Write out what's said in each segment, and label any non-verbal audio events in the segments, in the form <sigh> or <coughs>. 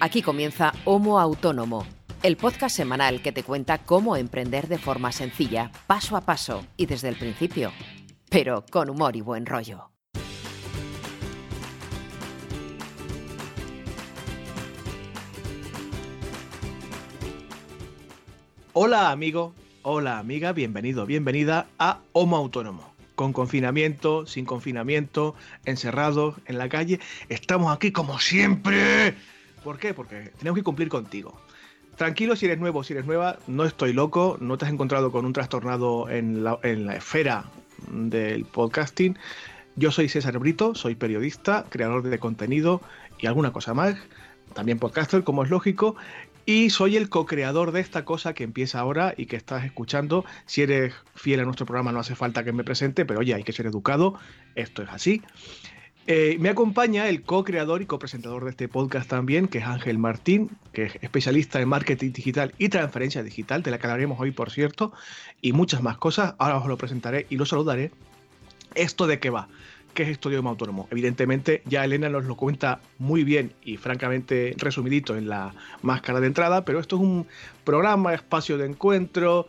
Aquí comienza Homo Autónomo, el podcast semanal que te cuenta cómo emprender de forma sencilla, paso a paso y desde el principio, pero con humor y buen rollo. Hola amigo, hola amiga, bienvenido, bienvenida a Homo Autónomo. Con confinamiento, sin confinamiento, encerrados en la calle, estamos aquí como siempre. ¿Por qué? Porque tenemos que cumplir contigo. Tranquilo si eres nuevo, si eres nueva, no estoy loco, no te has encontrado con un trastornado en la, en la esfera del podcasting. Yo soy César Brito, soy periodista, creador de contenido y alguna cosa más, también podcaster, como es lógico, y soy el co-creador de esta cosa que empieza ahora y que estás escuchando. Si eres fiel a nuestro programa, no hace falta que me presente, pero oye, hay que ser educado. Esto es así. Eh, me acompaña el co-creador y co-presentador de este podcast también, que es Ángel Martín, que es especialista en marketing digital y transferencia digital, de la que hablaremos hoy, por cierto, y muchas más cosas. Ahora os lo presentaré y lo saludaré. ¿Esto de qué va? ¿Qué es Estudio Autónomo? Evidentemente, ya Elena nos lo cuenta muy bien y francamente resumidito en la máscara de entrada, pero esto es un programa, espacio de encuentro,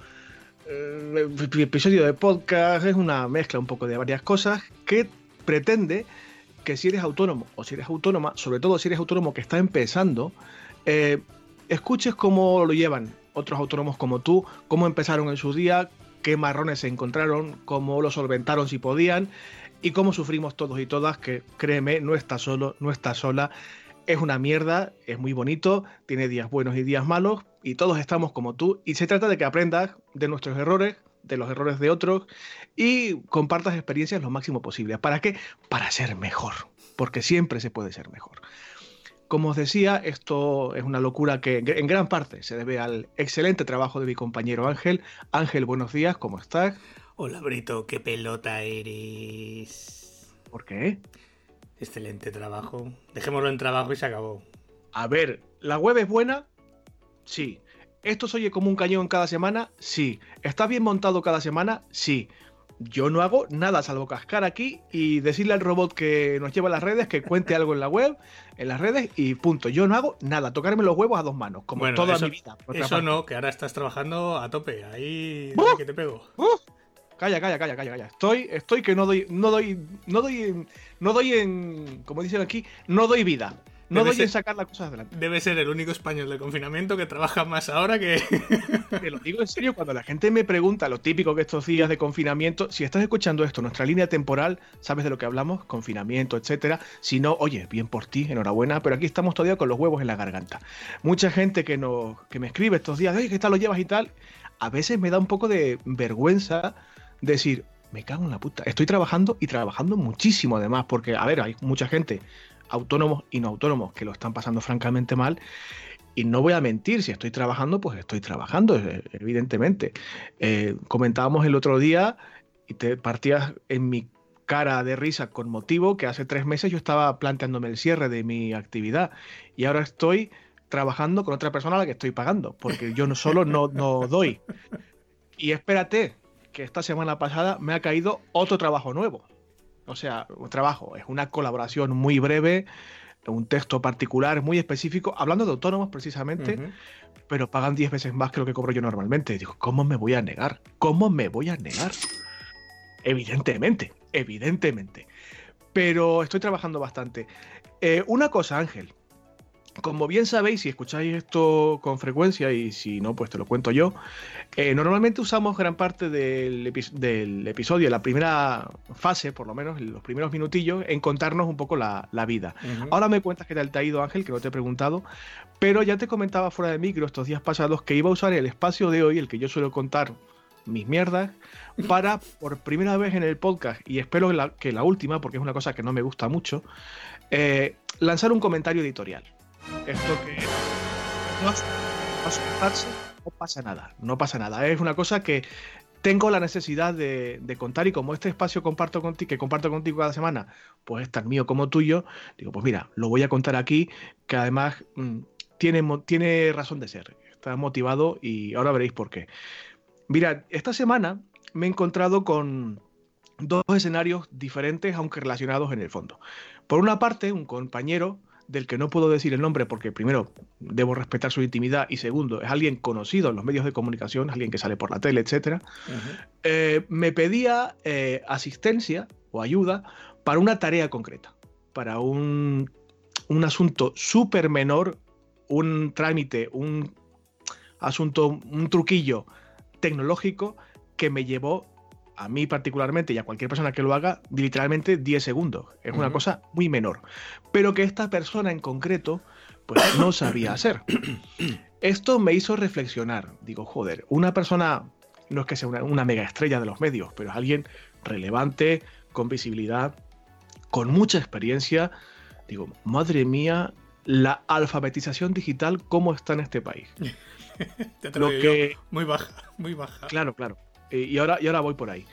eh, episodio de podcast, es una mezcla un poco de varias cosas que pretende que si eres autónomo o si eres autónoma, sobre todo si eres autónomo que está empezando, eh, escuches cómo lo llevan otros autónomos como tú, cómo empezaron en su día, qué marrones se encontraron, cómo lo solventaron si podían y cómo sufrimos todos y todas, que créeme, no está solo, no está sola. Es una mierda, es muy bonito, tiene días buenos y días malos, y todos estamos como tú, y se trata de que aprendas de nuestros errores, de los errores de otros, y compartas experiencias lo máximo posible. ¿Para qué? Para ser mejor, porque siempre se puede ser mejor. Como os decía, esto es una locura que en gran parte se debe al excelente trabajo de mi compañero Ángel. Ángel, buenos días, ¿cómo estás? Hola Brito, qué pelota eres. ¿Por qué? Excelente trabajo. Dejémoslo en trabajo y se acabó. A ver, ¿la web es buena? Sí. ¿Esto se oye como un cañón cada semana? Sí. ¿Está bien montado cada semana? Sí. Yo no hago nada salvo cascar aquí y decirle al robot que nos lleva a las redes que cuente algo en la web, en las redes y punto. Yo no hago nada, tocarme los huevos a dos manos, como toda mi vida. Eso no, que ahora estás trabajando a tope. Ahí ¡Uh! que te pego. Calla, calla, calla, calla, calla. Estoy, estoy que no doy, no doy, no doy, no doy en, como dicen aquí, no doy vida. No Debe doy ser- en sacar las cosas adelante. Debe ser el único español del confinamiento que trabaja más ahora que. <laughs> Te lo digo en serio, cuando la gente me pregunta lo típico que estos días de confinamiento, si estás escuchando esto, nuestra línea temporal, sabes de lo que hablamos, confinamiento, etcétera. Si no, oye, bien por ti, enhorabuena, pero aquí estamos todavía con los huevos en la garganta. Mucha gente que nos, que me escribe estos días, oye, ¿qué tal lo llevas y tal? A veces me da un poco de vergüenza decir, me cago en la puta. Estoy trabajando y trabajando muchísimo además, porque, a ver, hay mucha gente, autónomos y no autónomos, que lo están pasando francamente mal. Y no voy a mentir, si estoy trabajando, pues estoy trabajando, eh, evidentemente. Eh, comentábamos el otro día y te partías en mi cara de risa con motivo que hace tres meses yo estaba planteándome el cierre de mi actividad y ahora estoy trabajando con otra persona a la que estoy pagando, porque yo no solo no, no doy. Y espérate, que esta semana pasada me ha caído otro trabajo nuevo. O sea, un trabajo, es una colaboración muy breve, un texto particular muy específico, hablando de autónomos precisamente, pero pagan 10 veces más que lo que cobro yo normalmente. Y digo, ¿cómo me voy a negar? ¿Cómo me voy a negar? Evidentemente, evidentemente. Pero estoy trabajando bastante. Eh, una cosa, Ángel. Como bien sabéis, si escucháis esto con frecuencia y si no, pues te lo cuento yo, eh, normalmente usamos gran parte del, epi- del episodio, la primera fase, por lo menos, los primeros minutillos, en contarnos un poco la, la vida. Ahora me cuentas qué tal te ha ido, Ángel, que no te he preguntado, pero ya te comentaba fuera de micro estos días pasados que iba a usar el espacio de hoy, el que yo suelo contar mis mierdas, <laughs> para por primera vez en el podcast, y espero que la, que la última, porque es una cosa que no me gusta mucho, eh, lanzar un comentario editorial. Esto que no, no pasa nada, no pasa nada. Es una cosa que tengo la necesidad de, contar y como este espacio comparto contigo, que comparto contigo cada semana, pues es tan mío como tuyo, digo, pues mira, lo voy a contar aquí, que además mm, tiene, tiene razón de ser, está motivado y ahora veréis por qué. Mirad, esta semana me he encontrado con dos escenarios diferentes, aunque relacionados en el fondo. Por una parte, un compañero del que no puedo decir el nombre porque primero debo respetar su intimidad y segundo es alguien conocido en los medios de comunicación, alguien que sale por la tele, etcétera, eh, me pedía eh, asistencia o ayuda para una tarea concreta, para un, un asunto súper menor, un trámite, un asunto, un truquillo tecnológico que me llevó a mí particularmente y a cualquier persona que lo haga, literalmente 10 segundos. Es una cosa muy menor. Pero que esta persona en concreto, pues <coughs> no sabía hacer. <coughs> Esto me hizo reflexionar. Digo, joder, una persona, no es que sea una, mega estrella de los medios, pero es alguien relevante, con visibilidad, con mucha experiencia. Digo, madre mía, la alfabetización digital, ¿cómo está en este país? <laughs> lo que... Muy baja, muy baja. Claro, claro. Eh, y, ahora, y ahora voy por ahí.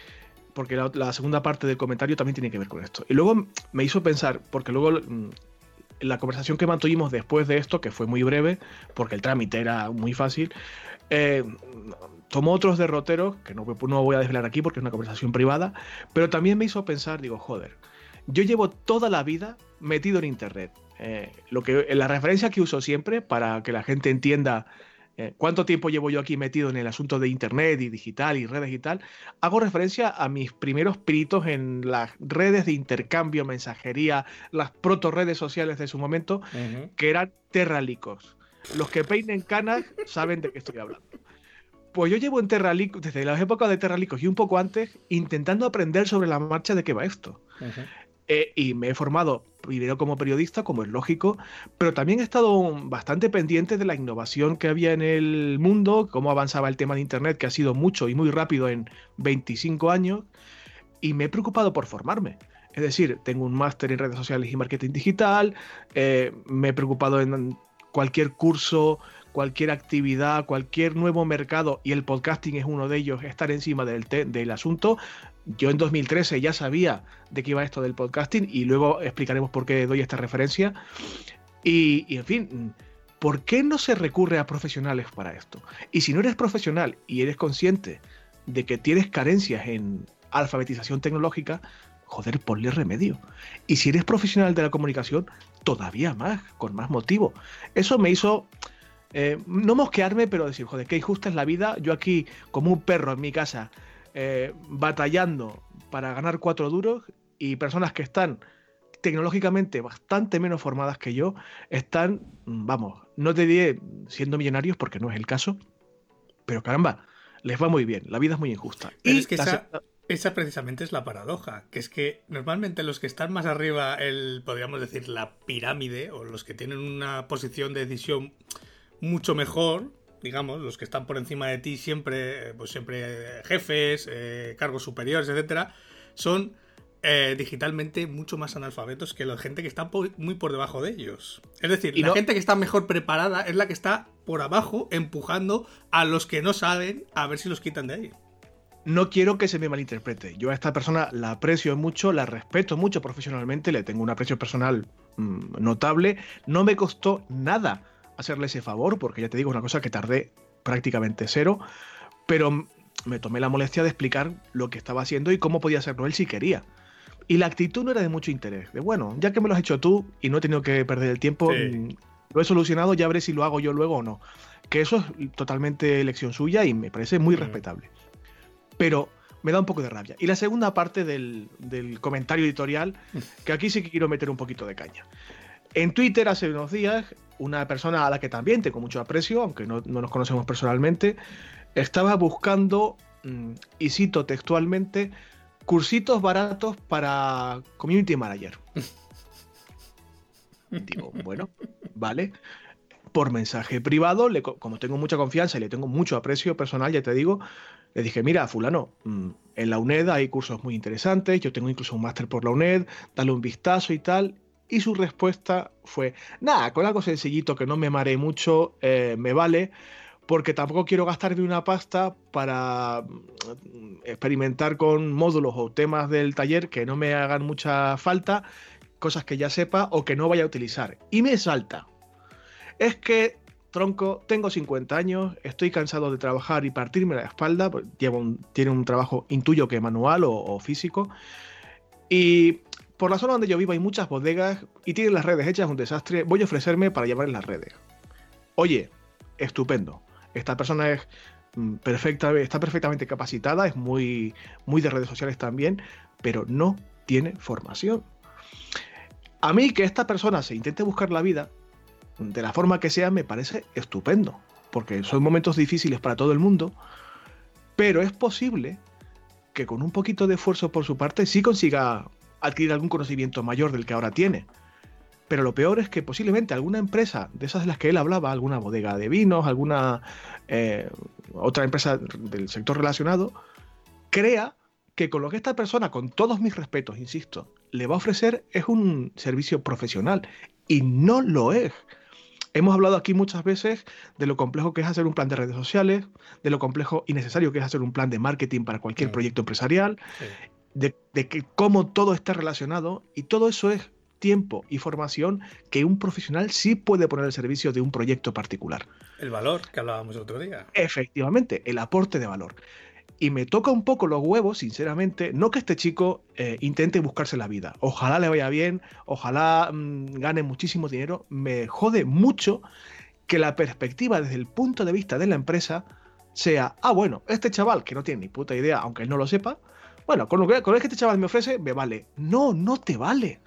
Porque la, segunda parte del comentario también tiene que ver con esto. Y luego me hizo pensar, porque luego mm, la conversación que mantuvimos después de esto, que fue muy breve, porque el trámite era muy fácil, eh, tomó otros derroteros, que no, no voy a desvelar aquí porque es una conversación privada, pero también me hizo pensar, digo, joder, yo llevo toda la vida metido en Internet. Eh, lo que, la referencia que uso siempre para que la gente entienda eh, ¿Cuánto tiempo llevo yo aquí metido en el asunto de Internet y digital y redes y tal? Hago referencia a mis primeros piritos en las redes de intercambio, mensajería, las proto redes sociales de su momento, que eran terralicos. Los que peinen canas saben de qué estoy hablando. Pues yo llevo en Terralicos, desde las épocas de Terralicos y un poco antes, intentando aprender sobre la marcha de qué va esto. Eh, y me he formado primero como periodista, como es lógico, pero también he estado bastante pendiente de la innovación que había en el mundo, cómo avanzaba el tema de Internet, que ha sido mucho y muy rápido en 25 años, y me he preocupado por formarme. Es decir, tengo un máster en redes sociales y marketing digital, eh, me he preocupado en cualquier curso, cualquier actividad, cualquier nuevo mercado, y el podcasting es uno de ellos, estar encima del, del asunto yo en 2013 ya sabía de qué iba esto del podcasting y luego explicaremos por qué doy esta referencia. Y, en fin, ¿por qué no se recurre a profesionales para esto? Y si no eres profesional y eres consciente de que tienes carencias en alfabetización tecnológica, joder, ponle remedio. Y si eres profesional de la comunicación, todavía más, con más motivo. Eso me hizo eh, no mosquearme, pero decir, joder, qué injusta es la vida. Yo aquí, como un perro en mi casa, eh, batallando para ganar cuatro duros y personas que están tecnológicamente bastante menos formadas que yo están, vamos, no te diré siendo millonarios porque no es el caso, pero caramba, les va muy bien, la vida es muy injusta. y es que esa, precisamente es la paradoja, que es que normalmente los que están más arriba, el, podríamos decir, la pirámide, o los que tienen una posición de decisión mucho mejor, digamos, los que están por encima de ti siempre, pues siempre jefes, eh, cargos superiores, etcétera, son eh, digitalmente mucho más analfabetos que la gente que está muy por debajo de ellos. Es decir, la gente que está mejor preparada es la que está por abajo empujando a los que no saben a ver si los quitan de ahí. No quiero que se me malinterprete. Yo a esta persona la aprecio mucho, la respeto mucho profesionalmente, le tengo un aprecio personal mm, notable. No me costó nada hacerle ese favor, porque ya te digo, una cosa que tardé prácticamente cero, pero me tomé la molestia de explicar lo que estaba haciendo y cómo podía hacerlo él si quería. Y la actitud no era de mucho interés, de bueno, ya que me lo has hecho tú y no he tenido que perder el tiempo, mm, lo he solucionado, ya veré si lo hago yo luego o no. Que eso es totalmente elección suya y me parece muy mm. respetable. Pero me da un poco de rabia. Y la segunda parte del, del comentario editorial, que aquí sí que quiero meter un poquito de caña. En Twitter hace unos días, una persona a la que también tengo mucho aprecio, aunque no, nos conocemos personalmente, estaba buscando, mm, y cito textualmente, cursitos baratos para Community Manager. <laughs> Digo, bueno, vale. Por mensaje privado, le, como tengo mucha confianza y le tengo mucho aprecio personal, ya te digo, le dije, mira, fulano, mm, en la UNED hay cursos muy interesantes, yo tengo incluso un máster por la UNED, dale un vistazo y tal, y su respuesta fue, nada, con algo sencillito que no me mare mucho, eh, me vale, porque tampoco quiero gastarme una pasta para mm, experimentar con módulos o temas del taller que no me hagan mucha falta, cosas que ya sepa o que no vaya a utilizar. Y me salta. Es que, tronco, tengo 50 años, estoy cansado de trabajar y partirme la espalda, llevo tiene un trabajo, intuyo que manual o físico, y por la zona donde yo vivo hay muchas bodegas y tienen las redes hechas un desastre, voy a ofrecerme para llevar en las redes. Oye, estupendo. Esta persona es mm, perfecta, está perfectamente capacitada, es muy, muy de redes sociales también, pero no tiene formación. A mí que esta persona se intente buscar la vida de la forma que sea me parece estupendo, porque son momentos difíciles para todo el mundo, pero es posible que con un poquito de esfuerzo por su parte sí consiga adquirir algún conocimiento mayor del que ahora tiene. Pero lo peor es que posiblemente alguna empresa de esas de las que él hablaba, alguna bodega de vinos, alguna eh, otra empresa del sector relacionado, crea que con lo que esta persona, con todos mis respetos, insisto, le va a ofrecer es un servicio profesional y no lo es. Hemos hablado aquí muchas veces de lo complejo que es hacer un plan de redes sociales, de lo complejo y necesario que es hacer un plan de marketing para cualquier proyecto empresarial, de, de, que cómo todo está relacionado y todo eso es tiempo y formación que un profesional sí puede poner al servicio de un proyecto particular. El valor que hablábamos otro día. Efectivamente, el aporte de valor. Y me toca un poco los huevos, sinceramente, no que este chico eh, intente buscarse la vida. Ojalá le vaya bien, ojalá mmm, gane muchísimo dinero. Me jode mucho que la perspectiva desde el punto de vista de la empresa sea, ah, bueno, este chaval que no tiene ni puta idea, aunque él no lo sepa, bueno, con lo que, con lo que este chaval me ofrece, me vale. No, no te vale.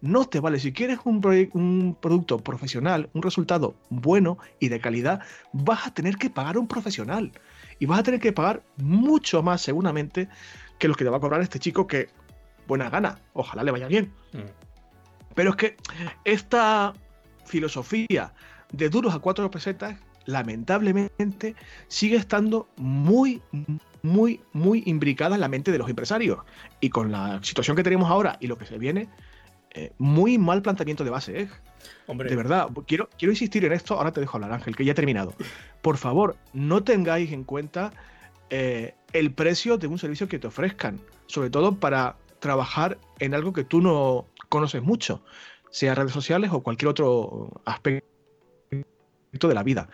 No te vale. Si quieres un, un, producto profesional, un resultado bueno y de calidad, vas a tener que pagar a un profesional y vas a tener que pagar mucho más seguramente que los que te va a cobrar este chico que buena gana, ojalá le vaya bien. Mm. Pero es que esta filosofía de duros a cuatro pesetas, lamentablemente, sigue estando muy, muy, muy imbricada en la mente de los empresarios. Y con la situación que tenemos ahora y lo que se viene, eh, muy mal planteamiento de base, ¿eh? Hombre. De verdad, quiero, quiero insistir en esto. Ahora te dejo hablar, Ángel, que ya he terminado. Por favor, no tengáis en cuenta eh, el precio de un servicio que te ofrezcan, sobre todo para trabajar en algo que tú no conoces mucho, sea redes sociales o cualquier otro aspecto de la vida.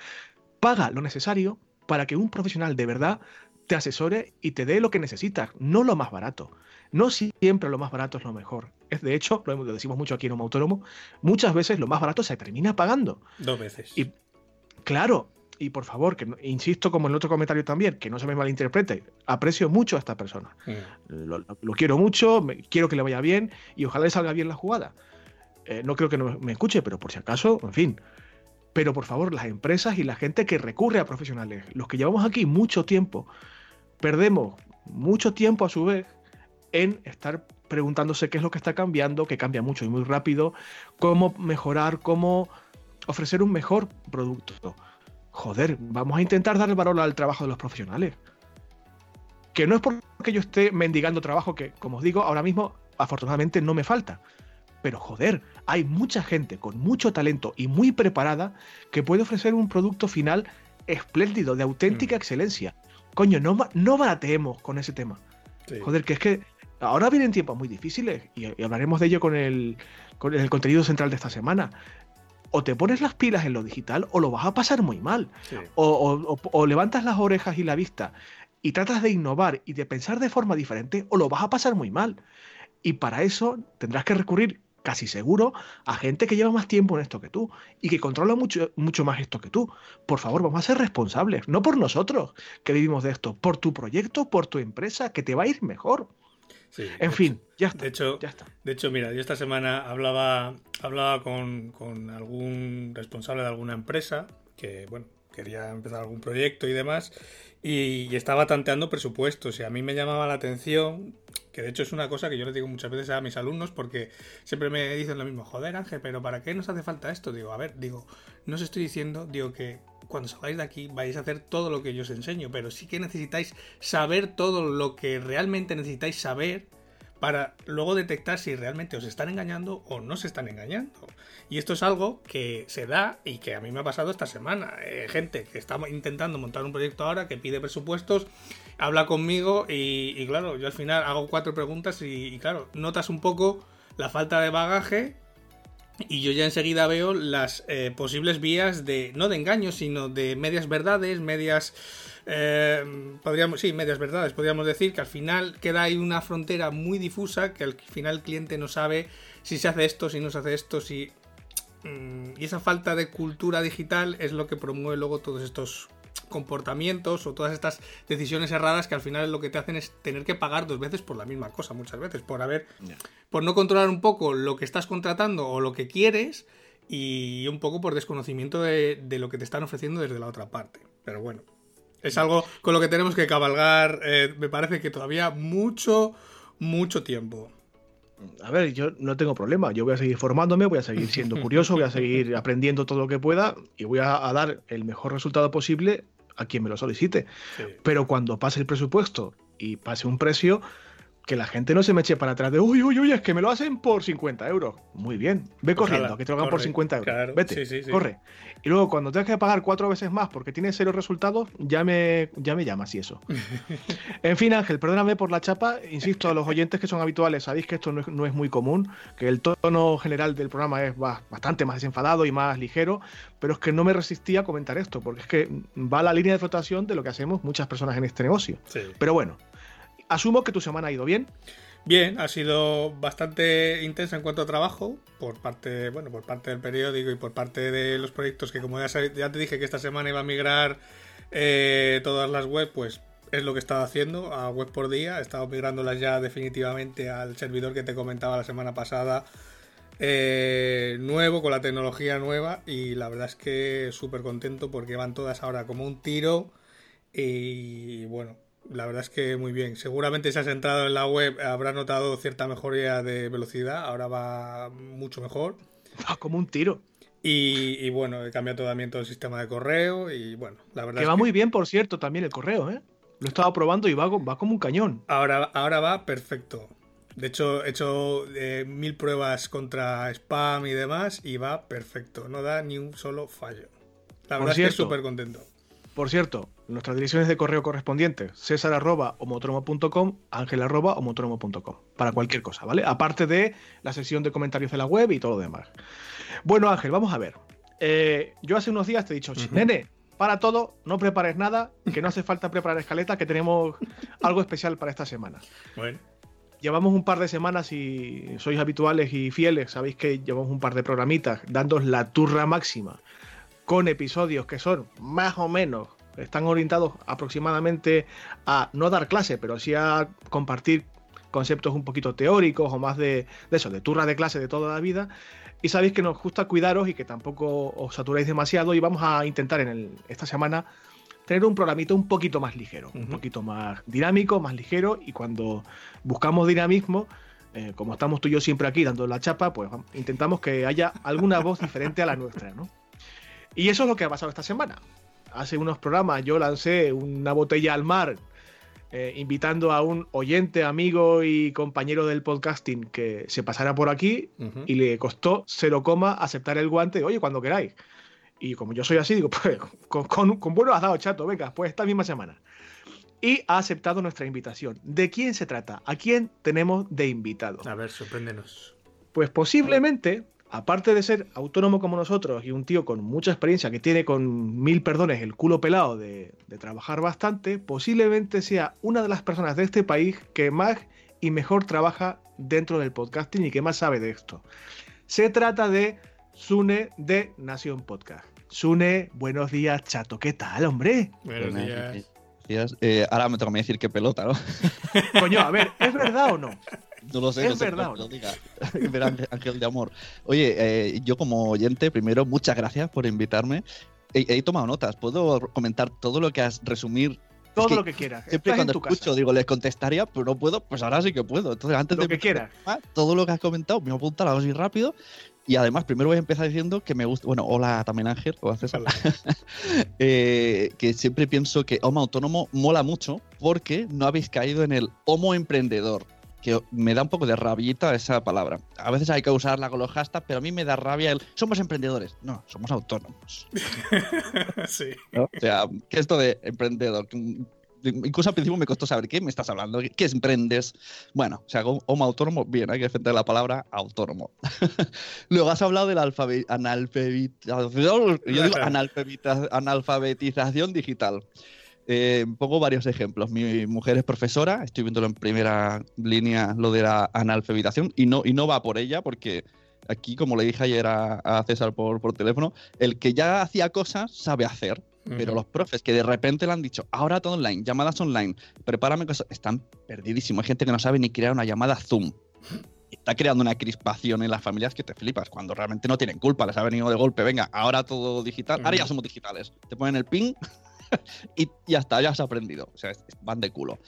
Paga lo necesario para que un profesional de verdad te asesore y te dé lo que necesitas, no lo más barato. No siempre lo más barato es lo mejor. Es de hecho, lo decimos mucho aquí en un Autónomo, muchas veces lo más barato se termina pagando. Dos veces. Y claro, y por favor, que insisto como en el otro comentario también, que no se me malinterprete, aprecio mucho a esta persona. Mm. Lo, lo, quiero mucho, me, quiero que le vaya bien y ojalá le salga bien la jugada. Eh, no creo que no me escuche, pero por si acaso, en fin. Pero por favor, las empresas y la gente que recurre a profesionales, los que llevamos aquí mucho tiempo, perdemos mucho tiempo a su vez en estar preguntándose qué es lo que está cambiando, que cambia mucho y muy rápido, cómo mejorar, cómo ofrecer un mejor producto. Joder, vamos a intentar dar el valor al trabajo de los profesionales. Que no es porque yo esté mendigando trabajo, que como os digo, ahora mismo afortunadamente no me falta. Pero joder, hay mucha gente con mucho talento y muy preparada que puede ofrecer un producto final espléndido, de auténtica mm. excelencia. Coño, no, no barateemos con ese tema. Sí. Joder, que es que ahora vienen tiempos muy difíciles y, y hablaremos de ello con el, con el contenido central de esta semana. O te pones las pilas en lo digital o lo vas a pasar muy mal. Sí. O, o, o, levantas las orejas y la vista y tratas de innovar y de pensar de forma diferente o lo vas a pasar muy mal. Y para eso tendrás que recurrir casi seguro a gente que lleva más tiempo en esto que tú y que controla mucho, mucho más esto que tú. Por favor, vamos a ser responsables, no por nosotros que vivimos de esto, por tu proyecto, por tu empresa, que te va a ir mejor. Sí, en fin, hecho, ya está. De hecho, ya está. De hecho, mira, yo esta semana hablaba, hablaba con, con algún responsable de alguna empresa que, bueno, quería empezar algún proyecto y demás, y, y, estaba tanteando presupuestos, y a mí me llamaba la atención, que de hecho es una cosa que yo le digo muchas veces a mis alumnos, porque siempre me dicen lo mismo, joder Ángel, pero ¿para qué nos hace falta esto? Digo, a ver, digo, no os estoy diciendo, digo que cuando salgáis de aquí vais a hacer todo lo que yo os enseño, pero sí que necesitáis saber todo lo que realmente necesitáis saber para luego detectar si realmente os están engañando o no se están engañando. Y esto es algo que se da y que a mí me ha pasado esta semana. Eh, gente que está intentando montar un proyecto ahora, que pide presupuestos, habla conmigo y, claro, yo al final hago cuatro preguntas y, y, claro, notas un poco la falta de bagaje y yo ya enseguida veo las eh, posibles vías de, no de engaño, sino de medias verdades, medias eh, podríamos, sí, medias verdades, podríamos decir que al final queda ahí una frontera muy difusa que al final el cliente no sabe si se hace esto, si no se hace esto, si... Mm, y esa falta de cultura digital es lo que promueve luego todos estos comportamientos o todas estas decisiones erradas que al final lo que te hacen es tener que pagar dos veces por la misma cosa muchas veces por haber por no controlar un poco lo que estás contratando o lo que quieres y un poco por desconocimiento de, de lo que te están ofreciendo desde la otra parte pero bueno es algo con lo que tenemos que cabalgar, eh, me parece que todavía mucho, mucho tiempo. A ver, yo no tengo problema. Yo voy a seguir formándome, voy a seguir siendo curioso, voy a seguir <laughs> aprendiendo todo lo que pueda y voy a, dar el mejor resultado posible a quien me lo solicite. Pero cuando pase el presupuesto y pase un precio, que la gente no se me eche para atrás de, uy, uy, uy, es que me lo hacen por 50 euros. Muy bien, ve corriendo, que te lo hagan por 50 euros. Vete, corre. Y luego cuando tengas que pagar cuatro veces más porque tienes cero resultados, ya me, ya me llamas y eso. <laughs> en fin, Ángel, perdóname por la chapa. Insisto, a los oyentes que son habituales, sabéis que esto no es, muy común, que el tono general del programa es bastante más desenfadado y más ligero, pero es que no me resistía a comentar esto, porque es que va la línea de flotación de lo que hacemos muchas personas en este negocio. Pero bueno, asumo que tu semana ha ido bien. Bien, ha sido bastante intensa en cuanto a trabajo por parte, bueno, por parte del periódico y por parte de los proyectos que como ya, ya te dije que esta semana iba a migrar eh, todas las web, pues es lo que he estado haciendo a web por día. He estado migrándolas ya definitivamente al servidor que te comentaba la semana pasada. Eh, nuevo, con la tecnología nueva y la verdad es que súper contento porque van todas ahora como un tiro y bueno, la verdad es que muy bien. Seguramente si has entrado en la web habrás notado cierta mejoría de velocidad. Ahora va mucho mejor. Va como un tiro. Y, bueno, he cambiado también todo el sistema de correo. Y bueno, la verdad. Que va muy bien, por cierto, también el correo, ¿eh? Lo he estado probando y va, va como un cañón. Ahora, ahora va perfecto. De hecho, he hecho eh, mil pruebas contra spam y demás y va perfecto. No da ni un solo fallo. La verdad es que súper contento. Por cierto, nuestras direcciones de correo correspondientes, césar arroba ángel arroba para cualquier cosa, ¿vale? Aparte de la sesión de comentarios de la web y todo lo demás. Bueno, Ángel, vamos a ver. Eh, yo hace unos días te he dicho, nene, para todo, no prepares nada, que no hace falta preparar escaleta, que tenemos algo especial para esta semana. Bueno. Llevamos un par de semanas y sois habituales y fieles, sabéis que llevamos un par de programitas dándos la turra máxima con episodios que son más o menos, están orientados aproximadamente a no dar clase, pero sí a compartir conceptos un poquito teóricos o más de, eso, de turra de clase de toda la vida. Y sabéis que nos gusta cuidaros y que tampoco os saturéis demasiado y vamos a intentar en esta semana tener un programito un poquito más ligero, un poquito más dinámico, más ligero y cuando buscamos dinamismo, eh, como estamos tú y yo siempre aquí dando la chapa, pues intentamos que haya alguna voz diferente a la nuestra, ¿no? Y eso es lo que ha pasado esta semana. Hace unos programas yo lancé una botella al mar eh, invitando a un oyente, amigo y compañero del podcasting que se pasara por aquí y le costó cero coma aceptar el guante, oye, cuando queráis. Y como yo soy así, digo, <laughs> pues con, con, bueno has dado chato, venga, pues esta misma semana. Y ha aceptado nuestra invitación. ¿De quién se trata? ¿A quién tenemos de invitado? A ver, sorpréndenos. Pues posiblemente aparte de ser autónomo como nosotros y un tío con mucha experiencia que tiene con mil perdones el culo pelado de, trabajar bastante, posiblemente sea una de las personas de este país que más y mejor trabaja dentro del podcasting y que más sabe de esto. Se trata de Sune de Nación Podcast. Sune, buenos días, chato. ¿Qué tal, hombre? Buenos días. Eh, ahora me toca decir qué pelota, ¿no? <laughs> Coño, a ver, ¿es verdad o no? No lo sé, es verdad. Diga. <laughs> Ángel de amor. Oye, eh, yo como oyente, primero, muchas gracias por invitarme. He, tomado notas. ¿Puedo comentar todo lo que has resumir? Todo lo que quieras. Siempre cuando escucho, digo, les contestaría, pero no puedo, pues ahora sí que puedo. Entonces, antes lo de que quieras. Todo lo que has comentado, me voy a apuntar así rápido. Y además, primero voy a empezar diciendo que me gusta. Bueno, hola también Ángel, o César. <laughs> eh, que siempre pienso que Homo Autónomo mola mucho porque no habéis caído en el Homo Emprendedor que me da un poco de rabita esa palabra. A veces hay que usarla con los hashtags, pero a mí me da rabia el somos emprendedores. No, somos autónomos. <laughs> sí. O sea, ¿qué es esto de emprendedor? Incluso al principio me costó saber qué me estás hablando, qué es emprendes. Bueno, o sea, como autónomo, bien, hay que defender la palabra autónomo. <laughs> Luego has hablado de la analfabetización, yo digo <laughs> analfabetización digital. Eh, pongo varios ejemplos. Mi mujer es profesora, estoy viéndolo en primera línea lo de la analfabetización y no, y no va por ella porque aquí, como le dije ayer a, César por, por, teléfono, el que ya hacía cosas sabe hacer. Pero los profes que de repente le han dicho, ahora todo online, llamadas online, prepárame cosas, están perdidísimos. Hay gente que no sabe ni crear una llamada Zoom. Está creando una crispación en las familias que te flipas, cuando realmente no tienen culpa, les ha venido de golpe, venga, ahora todo digital, ahora ya somos digitales. Te ponen el ping <laughs> y ya está, ya has aprendido. O sea, van de culo.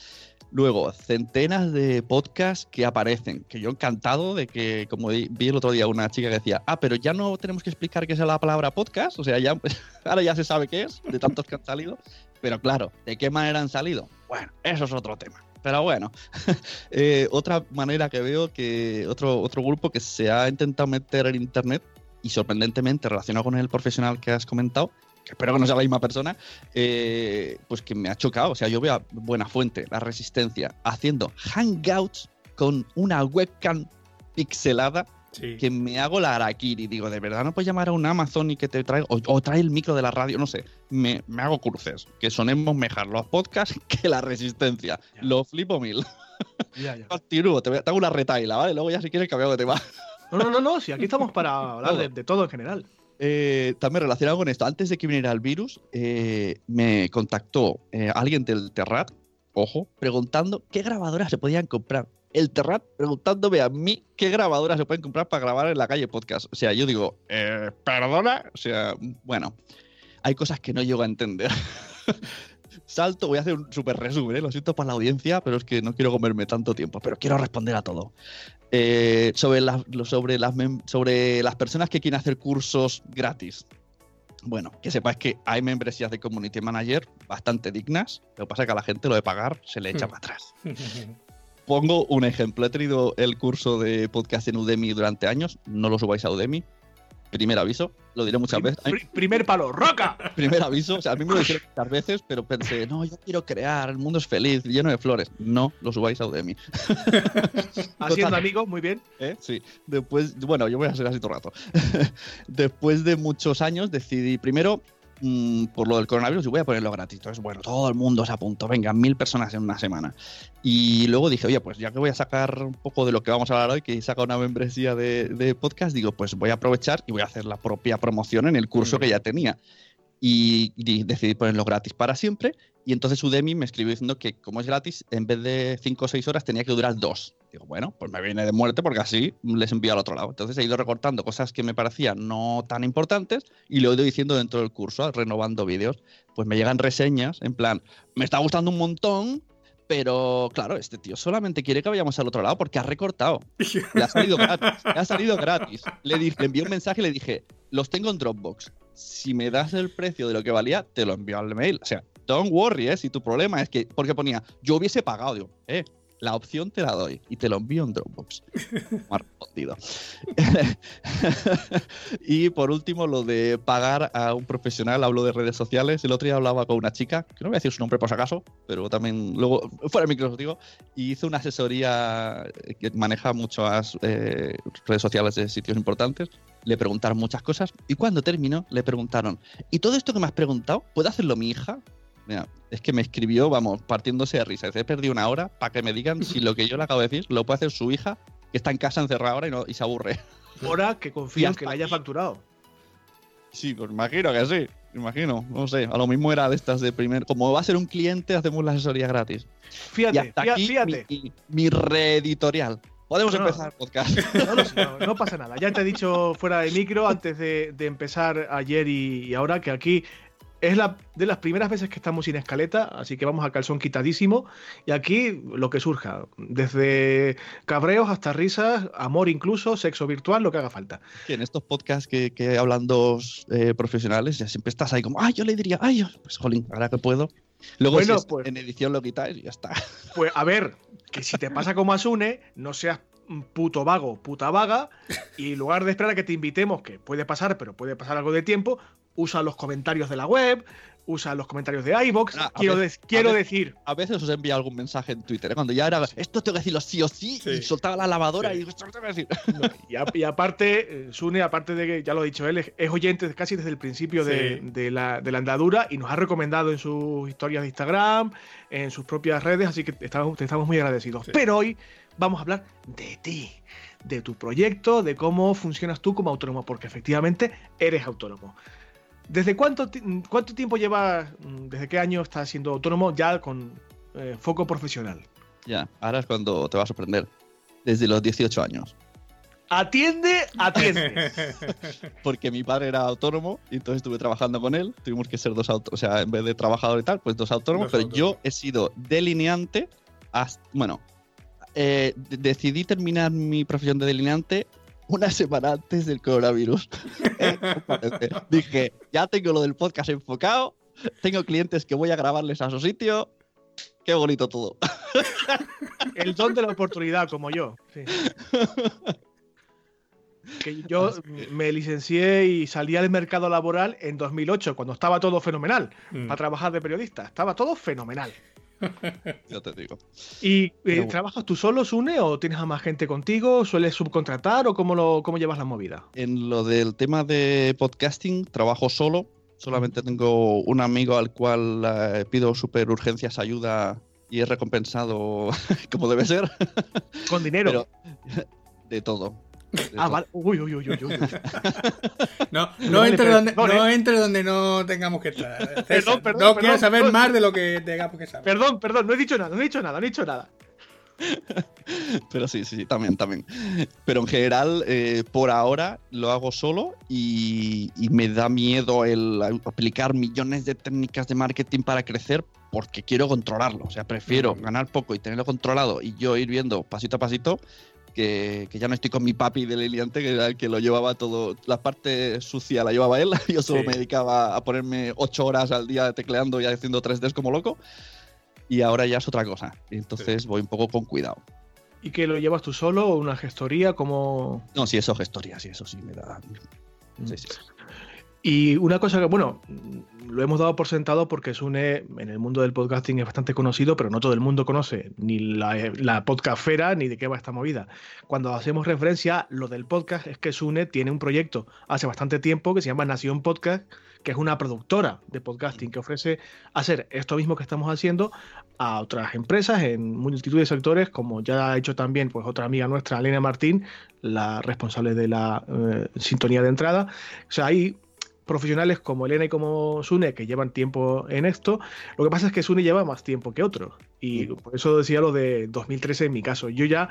Luego, centenas de podcasts que aparecen, que yo encantado de que, como vi el otro día una chica que decía, ah, pero ya no tenemos que explicar qué es la palabra podcast, o sea, ya, <laughs> ahora ya se sabe qué es, de tantos que han salido, pero claro, ¿de qué manera han salido? Bueno, eso es otro tema. Pero bueno, <laughs> eh, otra manera que veo que otro, otro grupo que se ha intentado meter en Internet y sorprendentemente relacionado con el profesional que has comentado, espero que no sea la misma persona, eh, pues que me ha chocado. O sea, yo veo a Buena Fuente, La Resistencia, haciendo hangouts con una webcam pixelada que me hago la araquiri. Digo, ¿de verdad no puedes llamar a un Amazon y que te traiga, o, trae el micro de la radio? No sé, me, hago cruces. Que sonemos mejor los podcasts <laughs> que la Resistencia. Lo flipo mil. <laughs> Ya, ya. te, hago una retaila, ¿vale? Luego ya si quieres cambiamos de tema. No, no, no, no, si aquí <laughs> estamos para hablar de todo en general. Eh, también relacionado con esto, antes de que viniera el virus, eh, me contactó eh, alguien del Terrat, ojo, preguntando qué grabadoras se podían comprar. El Terrat preguntándome a mí qué grabadoras se pueden comprar para grabar en la calle podcast. O sea, yo digo, perdona, o sea, bueno, hay cosas que no llego a entender. <laughs> Salto, voy a hacer un súper resumen, lo siento por la audiencia, pero es que no quiero comerme tanto tiempo, pero quiero responder a todo. Eh, sobre, las, sobre, las sobre las personas que quieren hacer cursos gratis. Bueno, que sepáis que hay membresías de Community Manager bastante dignas. Lo que pasa es que a la gente lo de pagar se le echa hmm. para atrás. Pongo un ejemplo. He tenido el curso de podcast en Udemy durante años. No lo subáis a Udemy primer aviso, lo diré muchas veces. primer palo, roca. <laughs> Primer aviso, o sea, a mí me lo dijeron muchas veces, pero pensé, no, yo quiero crear, el mundo es feliz, lleno de flores. No, lo subáis a Udemy. Haciendo <laughs> amigos, muy bien. ¿Eh? Sí, después, bueno, yo voy a ser así todo el rato. <laughs> después de muchos años decidí, primero, Mm, por lo del coronavirus y voy a ponerlo gratis. Entonces, bueno, todo el mundo se apuntó, venga, mil personas en una semana. Y luego dije, oye, pues ya que voy a sacar un poco de lo que vamos a hablar hoy, que saca una membresía de, podcast, digo, pues voy a aprovechar y voy a hacer la propia promoción en el curso que ya tenía. Y, decidí ponerlo gratis para siempre. Y entonces Udemy me escribió diciendo que como es gratis, en vez de 5 o 6 horas tenía que durar 2. Digo, bueno, pues me viene de muerte porque así les envío al otro lado. Entonces he ido recortando cosas que me parecían no tan importantes y lo he ido diciendo dentro del curso, renovando vídeos. Pues me llegan reseñas en plan, me está gustando un montón, pero claro, este tío solamente quiere que vayamos al otro lado porque ha recortado. Le ha salido gratis. Le ha salido gratis. Le, le envié un mensaje y le dije, los tengo en Dropbox. Si me das el precio de lo que valía, te lo envío al mail. O sea, don't worry, ¿eh? Si tu problema es que, porque ponía, yo hubiese pagado, digo, eh, la opción te la doy y te lo envío en Dropbox. <laughs> Más respondido. <laughs> y por último, lo de pagar a un profesional, hablo de redes sociales. El otro día hablaba con una chica, que no voy a decir su nombre por si acaso, pero también luego, fuera de micro, digo, y hizo una asesoría que maneja muchas eh, redes sociales de sitios importantes. Le preguntaron muchas cosas y cuando terminó le preguntaron, ¿y todo esto que me has preguntado, puede hacerlo mi hija? Es que me escribió, vamos, partiéndose de risa. He perdido una hora para que me digan si lo que yo le acabo de decir lo puede hacer su hija, que está en casa encerrada ahora y, no, y se aburre. Hora que confío en que la haya facturado. Sí, pues imagino que sí. Imagino, no sé, a lo mismo era de estas de primer. Como va a ser un cliente, hacemos la asesoría gratis. Fíjate, y hasta aquí fíjate. Mi, reeditorial. Podemos empezar el podcast. No, pasa nada. Ya te he dicho fuera de micro, antes de, empezar ayer y, ahora, que aquí es la, de las primeras veces que estamos sin escaleta, así que vamos a calzón quitadísimo. Y aquí lo que surja, desde cabreos hasta risas, amor incluso, sexo virtual, lo que haga falta. en estos podcasts que, que hablan dos eh, profesionales, ya siempre estás ahí como, ay, yo le diría, ay, pues jolín, ahora que puedo. Luego pues en edición lo quitáis y ya está. <laughs> Pues a ver, que si te pasa como Asune, no seas puto vago, puta vaga, y en lugar de esperar a que te invitemos, que puede pasar, pero puede pasar algo de tiempo, usa los comentarios de la web, usa los comentarios de iBox. Ah, quiero ver, de- quiero a ver. decir, A veces os envía algún mensaje en Twitter, ¿eh? cuando ya era esto tengo que decirlo sí o sí, Sí. y soltaba la lavadora Sí. y digo, esto tengo que decir. y, a- y aparte, eh, Sune, aparte de que ya lo ha dicho él, es, es oyente casi desde el principio de, Sí. de la, de la andadura y nos ha recomendado en sus historias de Instagram, en sus propias redes, así que estamos, te estamos muy agradecidos. Pero hoy vamos a hablar de ti, de tu proyecto, de cómo funcionas tú como autónomo, porque efectivamente eres autónomo. ¿Desde cuánto, cuánto tiempo llevas, mm, desde qué año estás siendo autónomo ya con eh, foco profesional? Ya, ahora es cuando te va a sorprender. Desde los 18 años. Atiende, atiende. <laughs> Porque mi padre era autónomo y entonces estuve trabajando con él. Tuvimos que ser dos autónomos. O sea, en vez de trabajador y tal, pues dos autónomos. Dos pero yo he sido delineante hasta. Bueno, eh, de- decidí terminar mi profesión de delineante una semana antes del coronavirus. <laughs> Eh. Dije, ya tengo lo del podcast enfocado. Tengo clientes que voy a grabarles a su sitio. Qué bonito todo. <laughs> El don de la oportunidad, como yo. sí. <laughs> Que yo me licencié y salí al mercado laboral en 2008, cuando estaba todo fenomenal, Mm. para trabajar de periodista. Estaba todo fenomenal. Ya te digo. <laughs> ¿Y eh, trabajas tú solo, Sune, o tienes a más gente contigo? ¿Sueles subcontratar o cómo, lo, cómo llevas la movida? En lo del tema de podcasting, trabajo solo. Solamente tengo un amigo al cual eh, pido super urgencias ayuda y es recompensado <laughs> como debe ser. Con dinero. Pero <laughs> de todo. Ah, vale. Uy, uy, uy, uy, uy. <laughs> No, No entre pe- donde, no entre donde no tengamos que entrar. César. Perdón, perdón, no quiero saber perdón. más de lo que tengamos que saber. Perdón, perdón, no he dicho nada, no he dicho nada, no he dicho nada. <laughs> Pero sí, sí, sí, también, también. Pero en general, eh, por ahora lo hago solo y, y me da miedo el aplicar millones de técnicas de marketing para crecer porque quiero controlarlo. O sea, prefiero ganar poco y tenerlo controlado y yo ir viendo pasito a pasito que, que ya no estoy con mi papi del Eliante, que era el que lo llevaba todo. La parte sucia la llevaba él. <laughs> Yo solo Sí. me dedicaba a ponerme ocho horas al día tecleando y haciendo 3Ds como loco. Y ahora ya es otra cosa. Entonces voy un poco con cuidado. ¿Y que lo llevas tú solo o una gestoría? como No, sí, eso gestoría, sí, eso sí me da. Sí, sí. Y una cosa que, bueno, lo hemos dado por sentado porque Sune en el mundo del podcasting es bastante conocido, pero no todo el mundo conoce ni la, la podcastfera ni de qué va esta movida. Cuando hacemos referencia lo del podcast, es que Sune tiene un proyecto hace bastante tiempo que se llama Nación Podcast, que es una productora de podcasting que ofrece hacer esto mismo que estamos haciendo a otras empresas en multitud de sectores, como ya ha hecho también pues otra amiga nuestra, Elena Martín, la responsable de la eh, sintonía de entrada. O sea, hay profesionales como Elena y como Sune que llevan tiempo en esto. Lo que pasa es que Sune lleva más tiempo que otros. Y por eso decía lo de 2013 en mi caso. Yo ya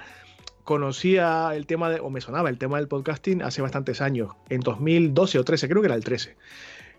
conocía el tema de, o me sonaba el tema del podcasting hace bastantes años, en 2012 o 13, creo que era el 13,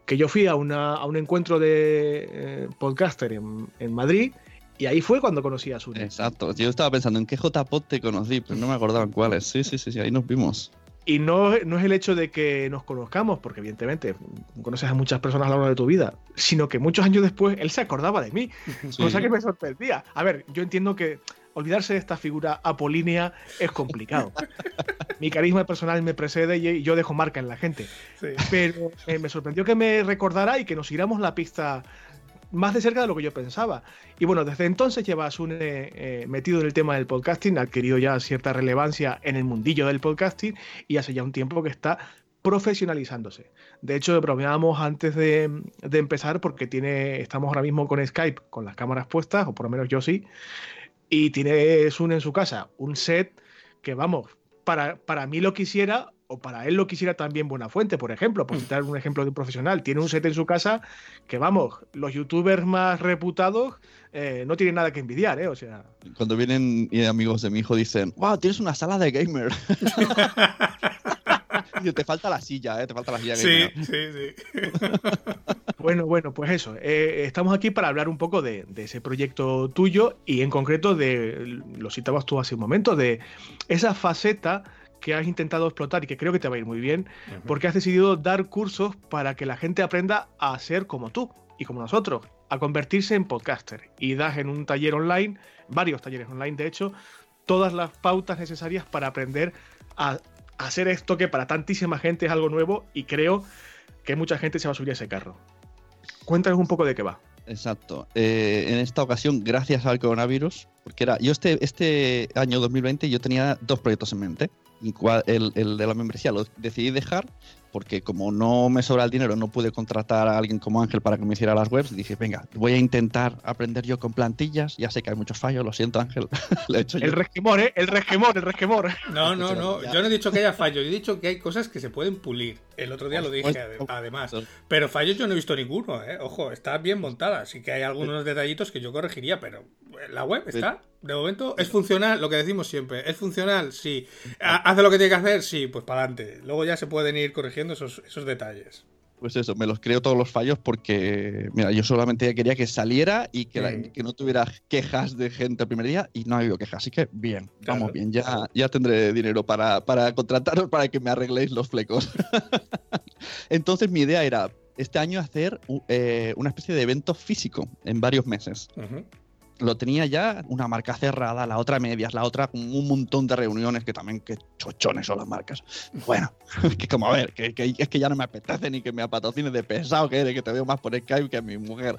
que yo fui a, una, a un encuentro de eh, podcaster en, en Madrid y ahí fue cuando conocí a Sune. Exacto. Yo estaba pensando en qué JPod te conocí, pero no me acordaba en cuáles. Sí, sí, sí, sí, ahí nos vimos. Y no, no es el hecho de que nos conozcamos, porque evidentemente conoces a muchas personas a lo largo de tu vida, sino que muchos años después él se acordaba de mí, <laughs> Sí. cosa que me sorprendía. A ver, yo entiendo que olvidarse de esta figura apolínea es complicado. <laughs> Mi carisma personal me precede y yo dejo marca en la gente. Sí. Pero eh, me sorprendió que me recordara y que nos siguiéramos la pista más de cerca de lo que yo pensaba. Y bueno, desde entonces lleva a eh, metido en el tema del podcasting, ha adquirido ya cierta relevancia en el mundillo del podcasting y hace ya un tiempo que está profesionalizándose. De hecho, bromeábamos antes de, de empezar porque tiene, estamos ahora mismo con Skype, con las cámaras puestas, o por lo menos yo sí, y tiene Sune en su casa un set que, vamos, para, para mí lo quisiera o para él lo quisiera también Buena Fuente, por ejemplo, por citar un ejemplo de un profesional. Tiene un set en su casa que, vamos, los youtubers más reputados eh, no tienen nada que envidiar, ¿eh? O sea, Cuando vienen y amigos de mi hijo dicen, wow, tienes una sala de gamer. <laughs> Te falta la silla, ¿eh? Te falta la silla Sí, gamer. sí, sí. <laughs> Bueno, bueno, pues eso. eh, estamos aquí para hablar un poco de, de ese proyecto tuyo y en concreto de, lo citabas tú hace un momento, de esa faceta que has intentado explotar y que creo que te va a ir muy bien, porque has decidido dar cursos para que la gente aprenda a ser como tú y como nosotros, a convertirse en podcaster. Y das en un taller online, varios talleres online de hecho, todas las pautas necesarias para aprender a hacer esto que para tantísima gente es algo nuevo y creo que mucha gente se va a subir a ese carro. Cuéntanos un poco de qué va. Exacto. Eh, en esta ocasión, gracias al coronavirus, porque era. Yo este, este año 2020 yo tenía dos proyectos en mente. El, el de la membresía lo decidí dejar porque como no me sobra el dinero, no pude contratar a alguien como Ángel para que me hiciera las webs, dije, venga, voy a intentar aprender yo con plantillas. Ya sé que hay muchos fallos, lo siento Ángel. <laughs> he hecho el resquemor, ¿eh? El resquemor, el resquemor. No, no, no. Yo no he dicho que haya fallos, yo he dicho que hay cosas que se pueden pulir. El otro día lo dije, además. Pero fallos yo no he visto ninguno, ¿eh? Ojo, está bien montada. Sí que hay algunos detallitos que yo corregiría, pero la web está de momento es funcional, lo que decimos siempre. ¿Es funcional? Sí. ¿Hace lo que tiene que hacer? Sí, pues para adelante. Luego ya se pueden ir corrigiendo esos, detalles. Pues eso, me los creo todos los fallos porque, mira, yo solamente quería que saliera y que, que no tuviera quejas de gente el primer día y no ha habido quejas. Así que bien, vamos bien, ya, ya tendré dinero para, para contrataros para que me arregléis los flecos. <laughs> Entonces mi idea era este año hacer eh, una especie de evento físico en varios meses lo tenía ya una marca cerrada, la otra medias, la otra con un montón de reuniones que también, que chochones son las marcas. Bueno, <laughs> que como a ver, que, es que ya no me apetece ni que me patrocines de pesado que eres, que te veo más por Skype que a mi mujer.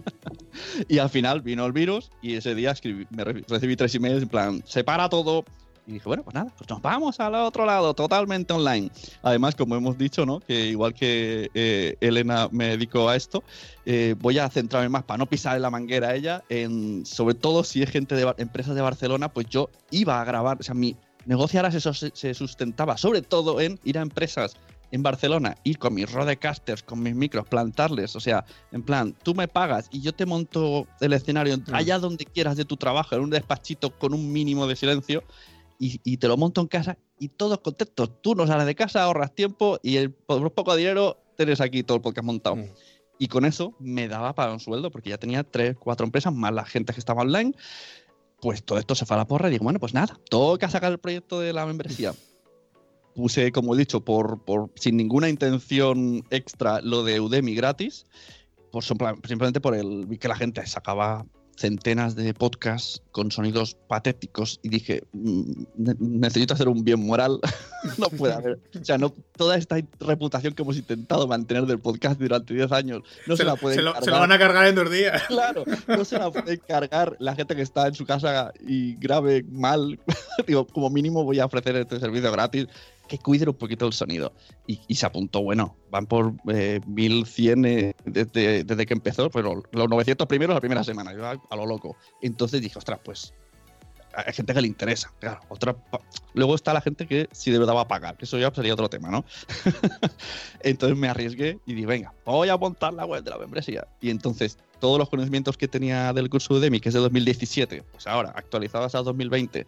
<laughs> y al final vino el virus y ese día me recibí tres emails en plan, separa todo, y dije, bueno, pues nada, pues nos vamos al otro lado, totalmente online. Además, como hemos dicho, ¿no? Que igual que eh, Elena me dedicó a esto, eh, voy a centrarme más para no pisar en la manguera a ella, en, sobre todo si es gente de empresas de Barcelona, pues yo iba a grabar, o sea, mi negocio ahora se, se sustentaba sobre todo en ir a empresas en Barcelona y con mis rodecasters, con mis micros, plantarles. O sea, en plan, tú me pagas y yo te monto el escenario mm. allá donde quieras de tu trabajo, en un despachito con un mínimo de silencio y, te lo monto en casa y todos contentos. Tú no sales de casa, ahorras tiempo y el, por poco dinero tienes aquí todo el podcast montado. Mm. Y con eso me daba para un sueldo porque ya tenía tres, cuatro empresas más la gente que estaba online. Pues todo esto se fue a la porra y digo, bueno, pues nada, toca sacar el proyecto de la membresía. <laughs> Puse, como he dicho, por, por sin ninguna intención extra lo de Udemy gratis, por, simplemente por el que la gente sacaba centenas de podcasts con sonidos patéticos y dije, mm, necesito hacer un bien moral. <laughs> no puede haber. O sea, no, toda esta reputación que hemos intentado mantener del podcast durante 10 años, no se, la pueden se lo, se lo van a cargar en dos días. <laughs> Claro, no se la puede cargar la gente que está en su casa y grabe mal. <laughs> Digo, como mínimo voy a ofrecer este servicio gratis que cuide un poquito el sonido. Y, se apuntó, bueno, van por 1100 eh, eh, desde, que empezó, pero los 900 primeros la primera semana, yo a, lo loco. Entonces dije, ostras, pues hay gente que le interesa, claro. Otra, luego está la gente que sí de verdad va a pagar, que eso ya sería otro tema, ¿no? <laughs> entonces me arriesgué y dije, venga, voy a montar la web de la membresía. Y entonces todos los conocimientos que tenía del curso de Demi, que es de 2017, pues ahora actualizados a 2020,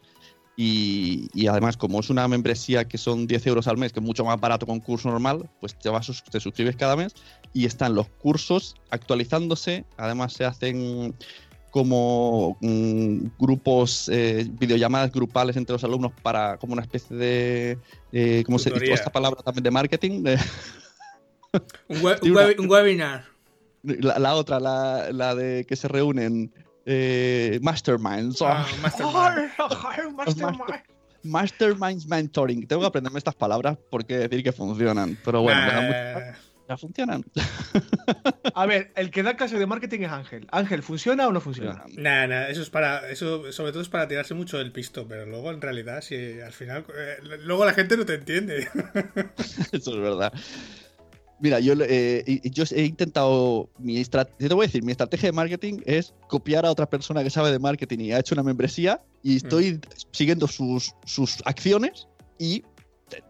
y, además, como es una membresía que son 10 euros al mes, que es mucho más barato que un curso normal, pues te, vas, te suscribes cada mes y están los cursos actualizándose. Además, se hacen como mm, grupos, eh, videollamadas grupales entre los alumnos para como una especie de, eh, ¿cómo se dice esta palabra también de marketing? <laughs> un, webinar. La, otra, la, la, de que se reúnen eh, masterminds. Ah, mastermind. <laughs> Masterminds mentoring. Tengo que aprenderme estas palabras porque decir que funcionan. Pero bueno, ya funcionan. <laughs> A ver, <laughs> el que da clase de marketing es Ángel. Ángel, ¿funciona o no funciona? Nada, nada, eso es para, eso sobre todo es para tirarse mucho del pisto, pero luego en realidad, si al final, eh, luego la gente no te entiende. eso es verdad. Mira, yo, eh, yo he intentado. Mi te voy a decir, mi estrategia de marketing es copiar a otra persona que sabe de marketing y ha hecho una membresía y estoy mm. siguiendo sus, sus acciones y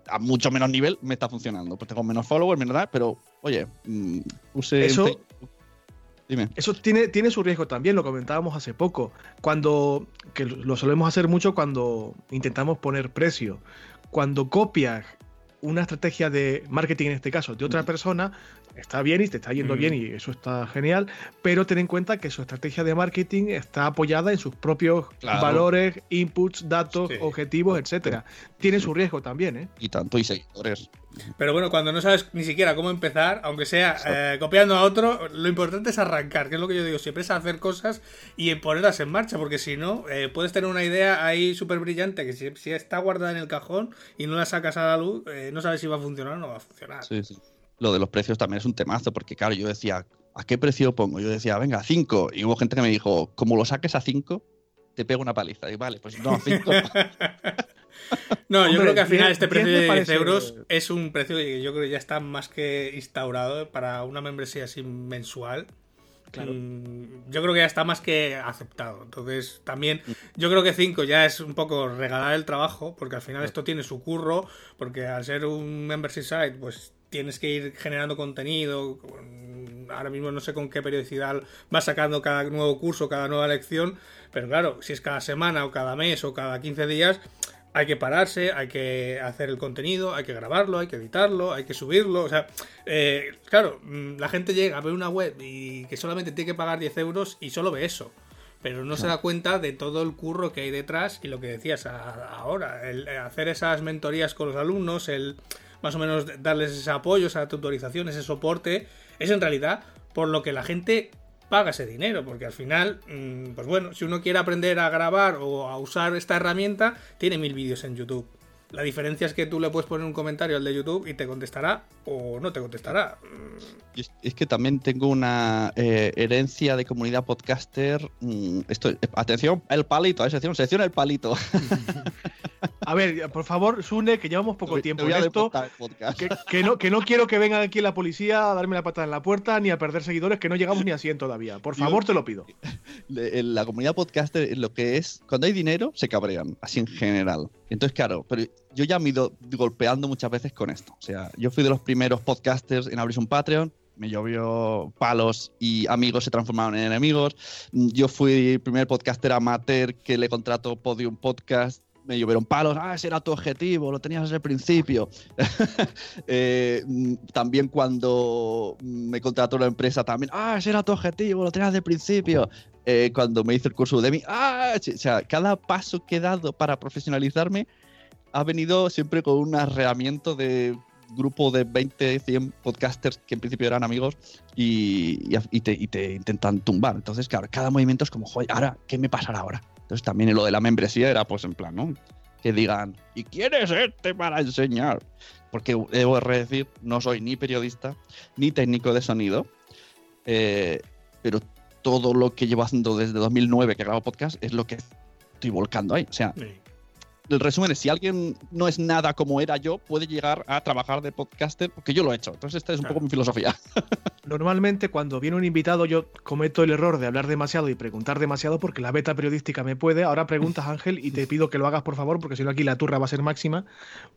a mucho menos nivel me está funcionando. Pues tengo menos followers, menos nada, pero oye, mm, puse. Eso, Dime. Eso tiene, tiene su riesgo también, lo comentábamos hace poco. Cuando. que lo solemos hacer mucho cuando intentamos poner precio. Cuando copias una estrategia de marketing en este caso de otra persona, está bien y te está yendo bien y eso está genial, pero ten en cuenta que su estrategia de marketing está apoyada en sus propios valores, inputs, datos, objetivos, etcétera. Tiene su riesgo también, ¿eh? Y tanto y seguidores. Pero bueno, cuando no sabes ni siquiera cómo empezar, aunque sea eh, copiando a otro, lo importante es arrancar, que es lo que yo digo, siempre es hacer cosas y ponerlas en marcha, porque si no, eh, puedes tener una idea ahí súper brillante que si, está guardada en el cajón y no la sacas a la luz, eh, no sabes si va a funcionar o no va a funcionar. Sí, sí. Lo de los precios también es un temazo, porque claro, yo decía, ¿a qué precio pongo? Yo decía, venga, 5. Y hubo gente que me dijo, como lo saques a 5, te pego una paliza. Y vale, pues no, <laughs> 5. no, yo creo que al final este precio de 10 euros es un precio que yo creo que ya está más que instaurado para una membresía así mensual. Mm, yo creo que ya está más que aceptado. Entonces, también, mm. yo creo que 5 ya es un poco regalar el trabajo, porque al final esto tiene su curro, porque al ser un membership site, pues tienes que ir generando contenido. Ahora mismo no sé con qué periodicidad vas sacando cada nuevo curso, cada nueva lección, pero claro, si es cada semana o cada mes o cada 15 días, hay que pararse, hay que hacer el contenido, hay que grabarlo, hay que editarlo, hay que subirlo. O sea, eh, claro, mm, la gente llega a ver una web y que solamente tiene que pagar 10 euros y solo ve eso. Pero no se da cuenta de todo el curro que hay detrás y lo que decías ahora, el hacer esas mentorías con los alumnos, el más o menos darles ese apoyo, esa tutorización, ese soporte, es en realidad por lo que la gente paga ese dinero, porque al final, mm, pues bueno, si uno quiere aprender a grabar o a usar esta herramienta, tiene mil vídeos en YouTube. La diferencia es que tú le puedes poner un comentario al de YouTube y te contestará o no te contestará. Es que también tengo una eh, herencia de comunidad podcaster. Mm, esto, atención, el palito, sección, sección el palito. <laughs> A ver, por favor, Sune, que llevamos poco tiempo en esto. Que, no, que no quiero que vengan aquí la policía a darme la patada en la puerta ni a perder seguidores, que no llegamos ni a 100 todavía. Por favor, te lo pido. La comunidad podcaster, lo que es, cuando hay dinero, se cabrean, así en general. Entonces, claro, pero yo ya me he ido golpeando muchas veces con esto. O sea, yo fui de los primeros podcasters en abrir un Patreon, me llovió palos y amigos se transformaron en enemigos. Yo fui el primer podcaster amateur que le contrató Podium Podcast me llovieron palos, ah, ese era tu objetivo, lo tenías desde el principio. <laughs> Eh, también cuando me contrató la empresa, también, ah, ese era tu objetivo, lo tenías desde el principio. Eh, cuando me hice el curso de mí, ah, o sea, cada paso que he dado para profesionalizarme ha venido siempre con un arreamiento de grupo de 20, 100 podcasters que en principio eran amigos y, te, y te intentan tumbar. Entonces, claro, cada movimiento es como, joder, ahora, ¿qué me pasará ahora? Entonces también lo de la membresía era pues en plan, ¿no? Que digan, ¿y quién es este para enseñar? Porque debo decir, no soy ni periodista ni técnico de sonido, eh, pero todo lo que llevo haciendo desde 2009 que grabo podcast es lo que estoy volcando ahí. O sea, el resumen es, si alguien no es nada como era yo, puede llegar a trabajar de podcaster, porque yo lo he hecho. Entonces esta es un poco mi filosofía. <laughs> Normalmente cuando viene un invitado yo cometo el error de hablar demasiado y preguntar demasiado porque la beta periodística me puede. Ahora preguntas Ángel y te <laughs> pido que lo hagas por favor porque si no aquí la turra va a ser máxima.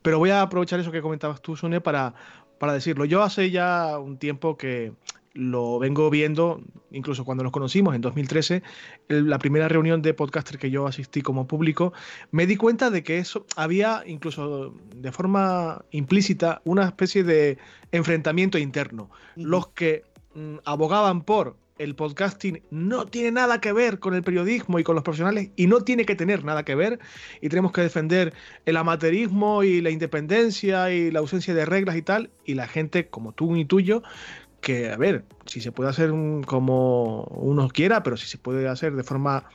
Pero voy a aprovechar eso que comentabas tú, Sune, para, para decirlo. Yo hace ya un tiempo que lo vengo viendo, incluso cuando nos conocimos en 2013, la primera reunión de podcaster que yo asistí como público, me di cuenta de que eso había incluso de forma implícita una especie de enfrentamiento interno. Los que mm, abogaban por el podcasting no tiene nada que ver con el periodismo y con los profesionales y no tiene que tener nada que ver y tenemos que defender el amateurismo y la independencia y la ausencia de reglas y tal y la gente como tú y tuyo que, a ver, si se puede hacer como uno quiera, pero si se puede hacer de forma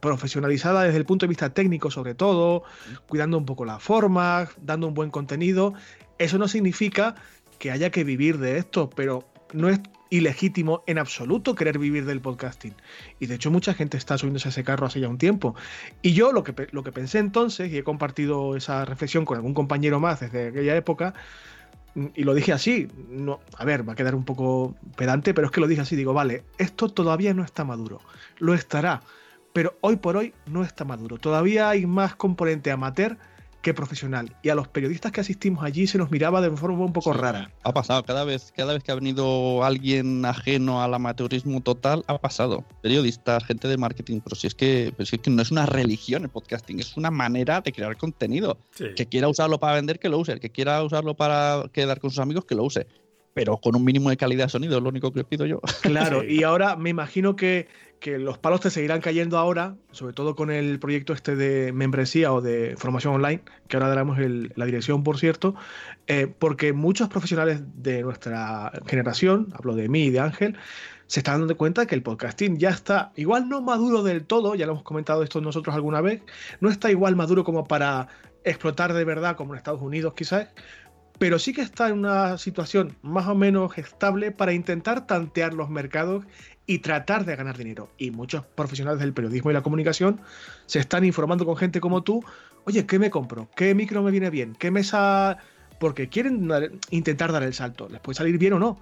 profesionalizada desde el punto de vista técnico sobre todo, cuidando un poco la forma, dando un buen contenido, eso no significa que haya que vivir de esto, pero no es ilegítimo en absoluto querer vivir del podcasting. Y de hecho mucha gente está subiéndose a ese carro hace ya un tiempo. Y yo lo que, lo que pensé entonces, y he compartido esa reflexión con algún compañero más desde aquella época, y lo dije así, no, a ver, va a quedar un poco pedante, pero es que lo dije así, digo, vale, esto todavía no está maduro, lo estará, pero hoy por hoy no está maduro, todavía hay más componente amateur que profesional. Y a los periodistas que asistimos allí se nos miraba de forma un poco rara. Ha pasado, cada vez, cada vez que ha venido alguien ajeno al amateurismo total, ha pasado. Periodistas, gente de marketing, pero si es que, es que no es una religión el podcasting, es una manera de crear contenido. Que quiera usarlo para vender, que lo use. El que quiera usarlo para quedar con sus amigos, que lo use pero con un mínimo de calidad de sonido, es lo único que pido yo. Claro, <laughs> y ahora me imagino que que los palos te seguirán cayendo ahora, sobre todo con el proyecto este de membresía o de formación online, que ahora daremos la dirección, por cierto, eh, porque muchos profesionales de nuestra generación, hablo de mí y de Ángel, se están dando cuenta que el podcasting ya está igual no maduro del todo, ya lo hemos comentado esto nosotros alguna vez, no está igual maduro como para explotar de verdad como en Estados Unidos quizás, pero sí que está en una situación más o menos estable para intentar tantear los mercados y tratar de ganar dinero. Y muchos profesionales del periodismo y la comunicación se están informando con gente como tú, oye, ¿qué me compro? ¿Qué micro me viene bien? ¿Qué mesa? Porque quieren intentar dar el salto. Les puede salir bien o no.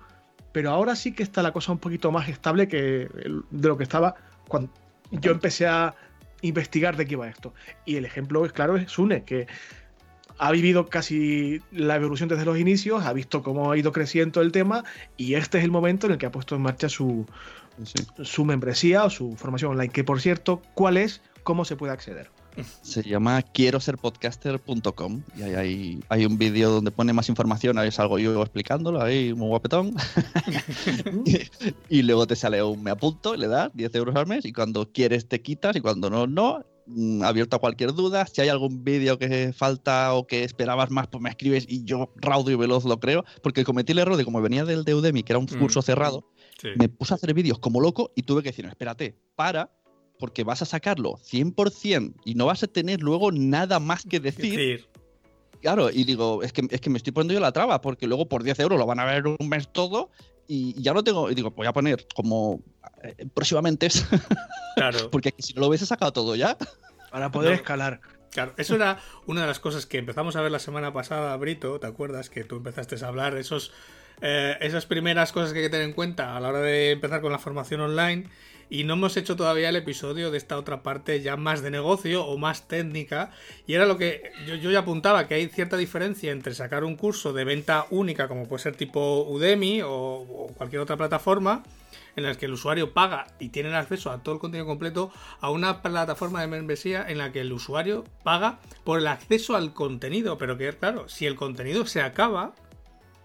Pero ahora sí que está la cosa un poquito más estable que de lo que estaba cuando yo empecé a investigar de qué iba esto. Y el ejemplo es claro, es Sune, que ha vivido casi la evolución desde los inicios, ha visto cómo ha ido creciendo el tema y este es el momento en el que ha puesto en marcha su, su membresía o su formación online. Que por cierto, ¿cuál es? ¿Cómo se puede acceder? Se llama quiero ser podcaster.com y ahí hay, hay un vídeo donde pone más información, ahí salgo yo explicándolo, ahí muy guapetón. <laughs> <laughs> y, luego te sale un me apunto, le das 10 euros al mes y cuando quieres te quitas y cuando no, no. Mm, abierto a cualquier duda. Si hay algún vídeo que falta o que esperabas más, pues me escribes y yo raudo y veloz lo creo. Porque cometí el error de como venía del de Udemy, que era un mm. curso me puse a hacer vídeos como loco y tuve que decir, no, espérate, para, porque vas a sacarlo 100% y no vas a tener luego nada más que decir. Claro, y digo, es que, es que me estoy poniendo yo la traba, porque luego por 10 euros lo van a ver un mes todo y ya no tengo. Y digo, voy a poner como eh, próximamente. <laughs> Claro. porque si no lo ves, he sacado todo ya. Para poder escalar. Claro, eso era una de las cosas que empezamos a ver la semana pasada, Brito, ¿te acuerdas? Que tú empezaste a hablar, esos, eh, esas primeras cosas que hay que tener en cuenta a la hora de empezar con la formación online. Y no hemos hecho todavía el episodio de esta otra parte ya más de negocio o más técnica. Y era lo que yo, ya apuntaba, que hay cierta diferencia entre sacar un curso de venta única, como puede ser tipo Udemy o, o cualquier otra plataforma, en las que el usuario paga y tiene acceso a todo el contenido completo a una plataforma de membresía en la que el usuario paga por el acceso al contenido. Pero que claro, si el contenido se acaba,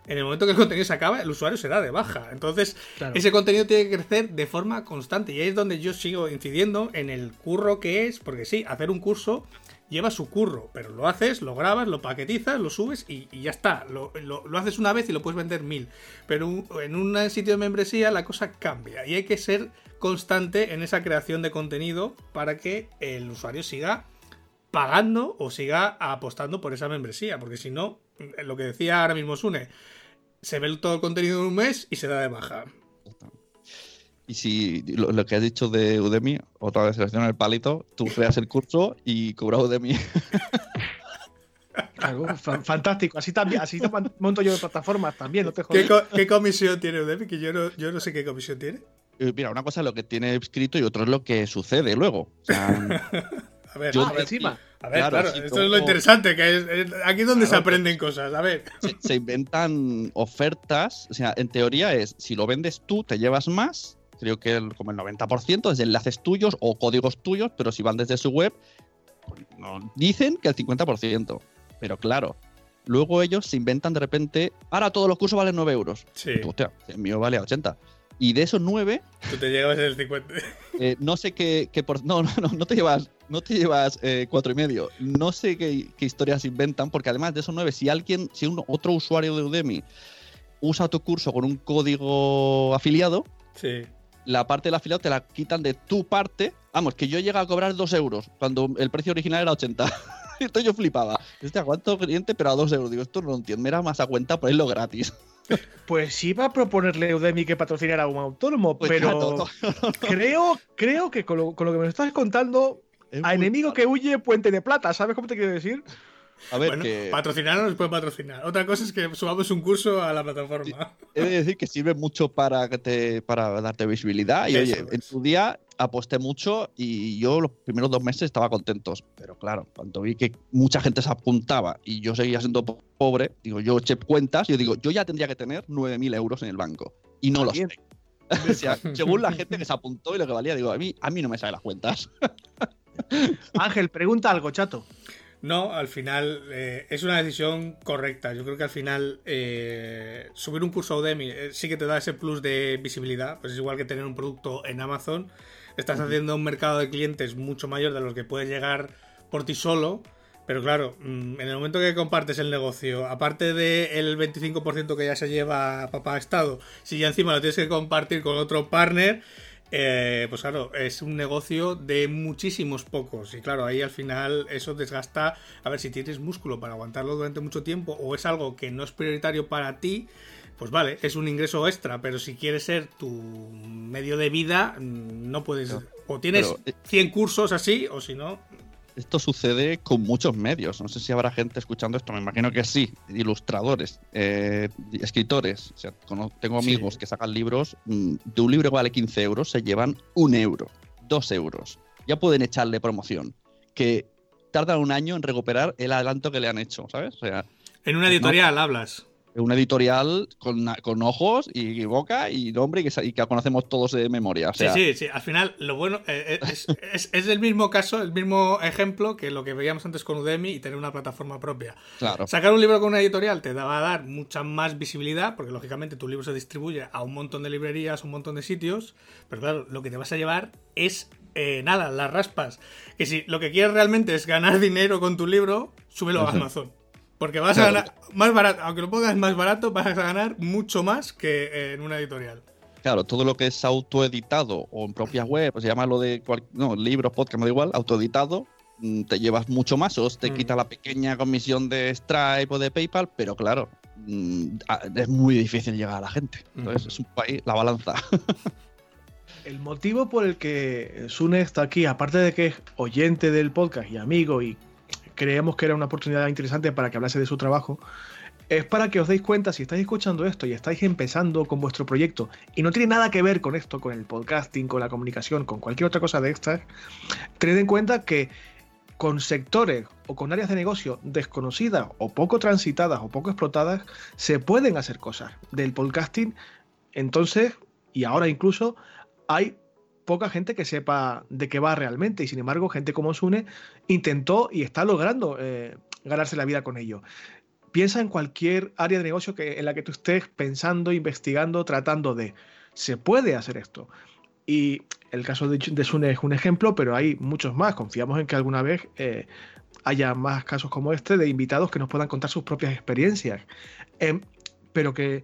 en el momento que el contenido se acaba, el usuario se da de baja. Entonces, ese contenido tiene que crecer de forma constante. Y ahí es donde yo sigo incidiendo en el curro que es, porque sí, hacer un curso lleva su curro, pero lo haces, lo grabas, lo paquetizas, lo subes y, ya está. Lo, haces una vez y lo puedes vender mil. Pero en un sitio de membresía la cosa cambia y hay que ser constante en esa creación de contenido para que el usuario siga pagando o siga apostando por esa membresía, porque si no, lo que decía ahora mismo Sune, se ve todo el contenido en un mes y se da de baja. Y si lo, que has dicho de Udemy, otra vez selecciona el palito, tú creas el curso y cobras Udemy. <laughs> fantástico. Así también, así monto yo de plataformas también, no te ¿Qué, ¿Qué, comisión tiene Udemy? Que yo no, yo no sé qué comisión tiene. Eh, mira, una cosa es lo que tiene escrito y otro es lo que sucede luego. <laughs> a ver, encima. A ver, claro, esto es lo interesante, que aquí es donde se aprenden cosas. A ver. se, inventan ofertas, o sea, en teoría es, si lo vendes tú, te llevas más, creo que como el 90% es de enlaces tuyos o códigos tuyos, pero si van desde su web, pues, dicen que el 50%. Pero claro, luego ellos se inventan de repente, ahora todos los cursos valen 9 euros. Sí. Hostia, el mío vale 80. Y de esos 9... Tú te llevas el 50. Eh, no sé qué, por... No, no, no, no te llevas, no te llevas eh, cuatro y medio. No sé qué, qué, historias inventan, porque además de esos 9, si alguien, si un, otro usuario de Udemy usa tu curso con un código afiliado, sí la parte del afiliado te la quitan de tu parte. Vamos, que yo llego a cobrar 2 euros cuando el precio original era 80. <laughs> Entonces yo flipaba. Este aguanto cliente, pero a 2 euros. Digo, esto no lo entiendo. Me era más a cuenta ponerlo gratis. <laughs> Pues iba a proponerle Udemy que patrocinara a un autónomo, pues pero <laughs> creo, creo que con lo, con lo, que me estás contando, a enemigo que huye, puente de plata. ¿Sabes cómo te quiero decir? A ver, que... patrocinar no nos puede patrocinar. Otra cosa es que subamos un curso a la plataforma. He de decir que sirve mucho para, que te, para darte visibilidad. Y oye, en su día aposté mucho y yo los primeros dos meses estaba contento. Pero claro, cuando vi que mucha gente se apuntaba y yo seguía siendo pobre, digo, yo eché cuentas y yo digo, yo ya tendría que tener 9.000 euros en el banco. Y no los <laughs> tengo. o sea, según la gente que se apuntó y lo que valía, digo, a mí, a mí no me salen las cuentas. <laughs> Ángel, pregunta algo, chato. No, al final eh, es una decisión correcta. Yo creo que al final eh, subir un curso a Udemy eh, sí que te da ese plus de visibilidad. Pues es igual que tener un producto en Amazon. Estás haciendo un mercado de clientes mucho mayor de los que puedes llegar por ti solo. Pero claro, mm, en el momento que compartes el negocio, aparte del 25% que ya se lleva papá Estado, si ya encima lo tienes que compartir con otro partner, eh, pues claro, es un negocio de muchísimos pocos. Y claro, ahí al final eso desgasta. A ver, si tienes músculo para aguantarlo durante mucho tiempo o es algo que no es prioritario para ti, pues vale, es un ingreso extra. Pero si quieres ser tu medio de vida, no puedes. O tienes 100 cursos así, o si no, esto sucede con muchos medios. No sé si habrá gente escuchando esto, me imagino que sí. Ilustradores, eh, escritores. O sea, tengo amigos que sacan libros. Mm, de un libro que vale 15 euros, se llevan un euro, dos euros. Ya pueden echarle promoción. Que tardan un año en recuperar el adelanto que le han hecho, ¿sabes? O sea, en una editorial hablas una editorial con, con, ojos y boca y nombre y que, y que conocemos todos de memoria. sí, sí, sí. Al final, lo bueno eh, eh, <laughs> es, es, el mismo caso, el mismo ejemplo que lo que veíamos antes con Udemy y tener una plataforma propia. Claro. Sacar un libro con una editorial te va a dar mucha más visibilidad, porque lógicamente tu libro se distribuye a un montón de librerías, a un montón de sitios, pero claro, lo que te vas a llevar es eh, nada, las raspas. Que si lo que quieres realmente es ganar dinero con tu libro, súbelo a Amazon. Porque vas a ganar más barato, aunque lo pongas más barato, vas a ganar mucho más que en una editorial. Claro, todo lo que es autoeditado o en propia web, pues lo de no, libros, podcast, me da igual, autoeditado, mm, te llevas mucho más, o te mm. quita la pequeña comisión de Stripe o de PayPal, pero claro, mm, es muy difícil llegar a la gente. Entonces, es un país, la balanza. <laughs> El motivo por el que Sune está aquí, aparte de que es oyente del podcast y amigo y creemos que era una oportunidad interesante para que hablase de su trabajo, es para que os deis cuenta, si estáis escuchando esto y estáis empezando con vuestro proyecto y no tiene nada que ver con esto, con el podcasting, con la comunicación, con cualquier otra cosa de estas, tened en cuenta que con sectores o con áreas de negocio desconocidas o poco transitadas o poco explotadas, se pueden hacer cosas del podcasting. Entonces, y ahora incluso, hay poca gente que sepa de qué va realmente y sin embargo gente como Sune intentó y está logrando eh, ganarse la vida con ello. Piensa en cualquier área de negocio que, en la que tú estés pensando, investigando, tratando de. Se puede hacer esto. Y el caso de, de Sune es un ejemplo, pero hay muchos más. Confiamos en que alguna vez eh, haya más casos como este de invitados que nos puedan contar sus propias experiencias. Em, pero que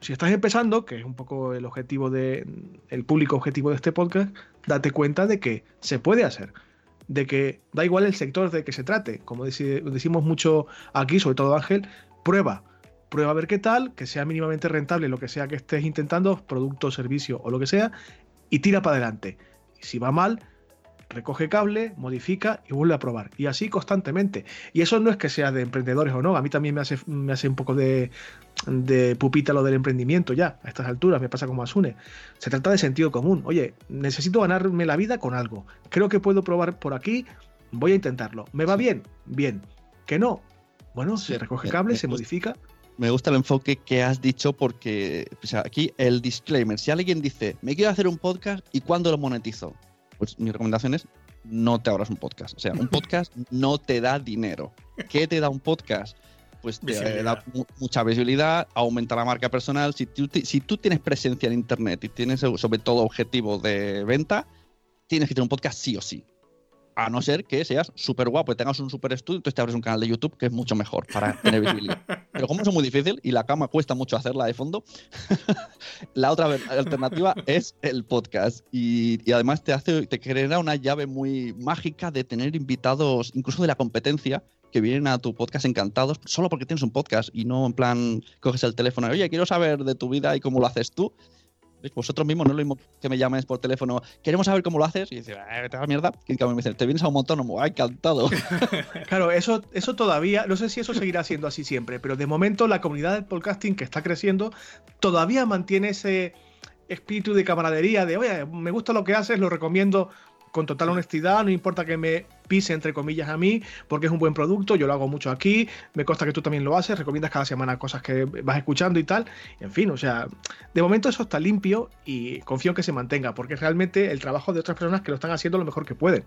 si estás empezando, que es un poco el objetivo de el público objetivo de este podcast, date cuenta de que se puede hacer, de que da igual el sector de que se trate, como decimos mucho aquí, sobre todo Ángel, prueba, prueba a ver qué tal, que sea mínimamente rentable lo que sea que estés intentando, producto, servicio o lo que sea, y tira para adelante. Si va mal, recoge cable, modifica y vuelve a probar. Y así constantemente. Y eso no es que sea de emprendedores o no. A mí también me hace, me hace un poco de, de pupita lo del emprendimiento ya, a estas alturas, me pasa como Asune. Se trata de sentido común. Oye, necesito ganarme la vida con algo. Creo que puedo probar por aquí, voy a intentarlo. ¿Me va bien? Bien. ¿Que no? Bueno, se recoge cable, se modifica. Me gusta el enfoque que has dicho porque aquí el disclaimer, si alguien dice, me quiero hacer un podcast y cuándo lo monetizo, pues mi recomendación es no te abras un podcast. O sea, un podcast no te da dinero. ¿Qué te da un podcast? Pues te da mucha visibilidad, aumenta la marca personal. Si tú, si tú tienes presencia en Internet y tienes sobre todo objetivo de venta, tienes que tener un podcast sí o sí. A no ser que seas súper guapo y tengas un súper estudio, entonces te abres un canal de YouTube que es mucho mejor para tener visibilidad. <laughs> Pero como es muy difícil y la cama cuesta mucho hacerla de fondo, <laughs> la otra alternativa <laughs> es el podcast. Y, además te hace, te crea una llave muy mágica de tener invitados, incluso de la competencia, que vienen a tu podcast encantados solo porque tienes un podcast y no en plan coges el teléfono y oye, quiero saber de tu vida y cómo lo haces tú, vosotros mismos no es lo mismo que me llames por teléfono, queremos saber cómo lo haces, y dices, eh, te da mierda, y me dice, te vienes a un autónomo, ¡ay, encantado! <laughs> claro, eso, eso todavía, no sé si eso seguirá siendo así siempre, pero de momento la comunidad del podcasting que está creciendo todavía mantiene ese espíritu de camaradería, de, oye, me gusta lo que haces, lo recomiendo, con total honestidad, no importa que me pise entre comillas a mí, porque es un buen producto, yo lo hago mucho aquí, me consta que tú también lo haces, recomiendas cada semana cosas que vas escuchando y tal, en fin, o sea, de momento eso está limpio y confío en que se mantenga, porque realmente el trabajo de otras personas que lo están haciendo lo mejor que pueden.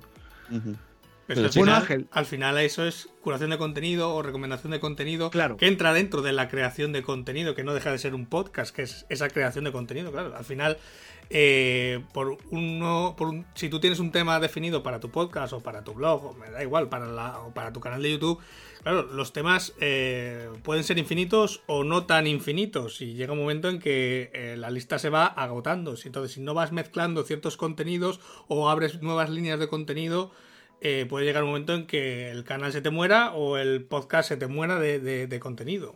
Pero al, final, al final eso es curación de contenido o recomendación de contenido claro. que entra dentro de la creación de contenido, que no deja de ser un podcast, que es esa creación de contenido, claro. Al final, eh, por uno, si tú tienes un tema definido para tu podcast o para tu blog, o me da igual, para, la, o para tu canal de YouTube, claro, los temas eh, pueden ser infinitos o no tan infinitos y llega un momento en que eh, la lista se va agotando. Entonces, si no vas mezclando ciertos contenidos o abres nuevas líneas de contenido, puede llegar un momento en que el canal se te muera o el podcast se te muera de, contenido.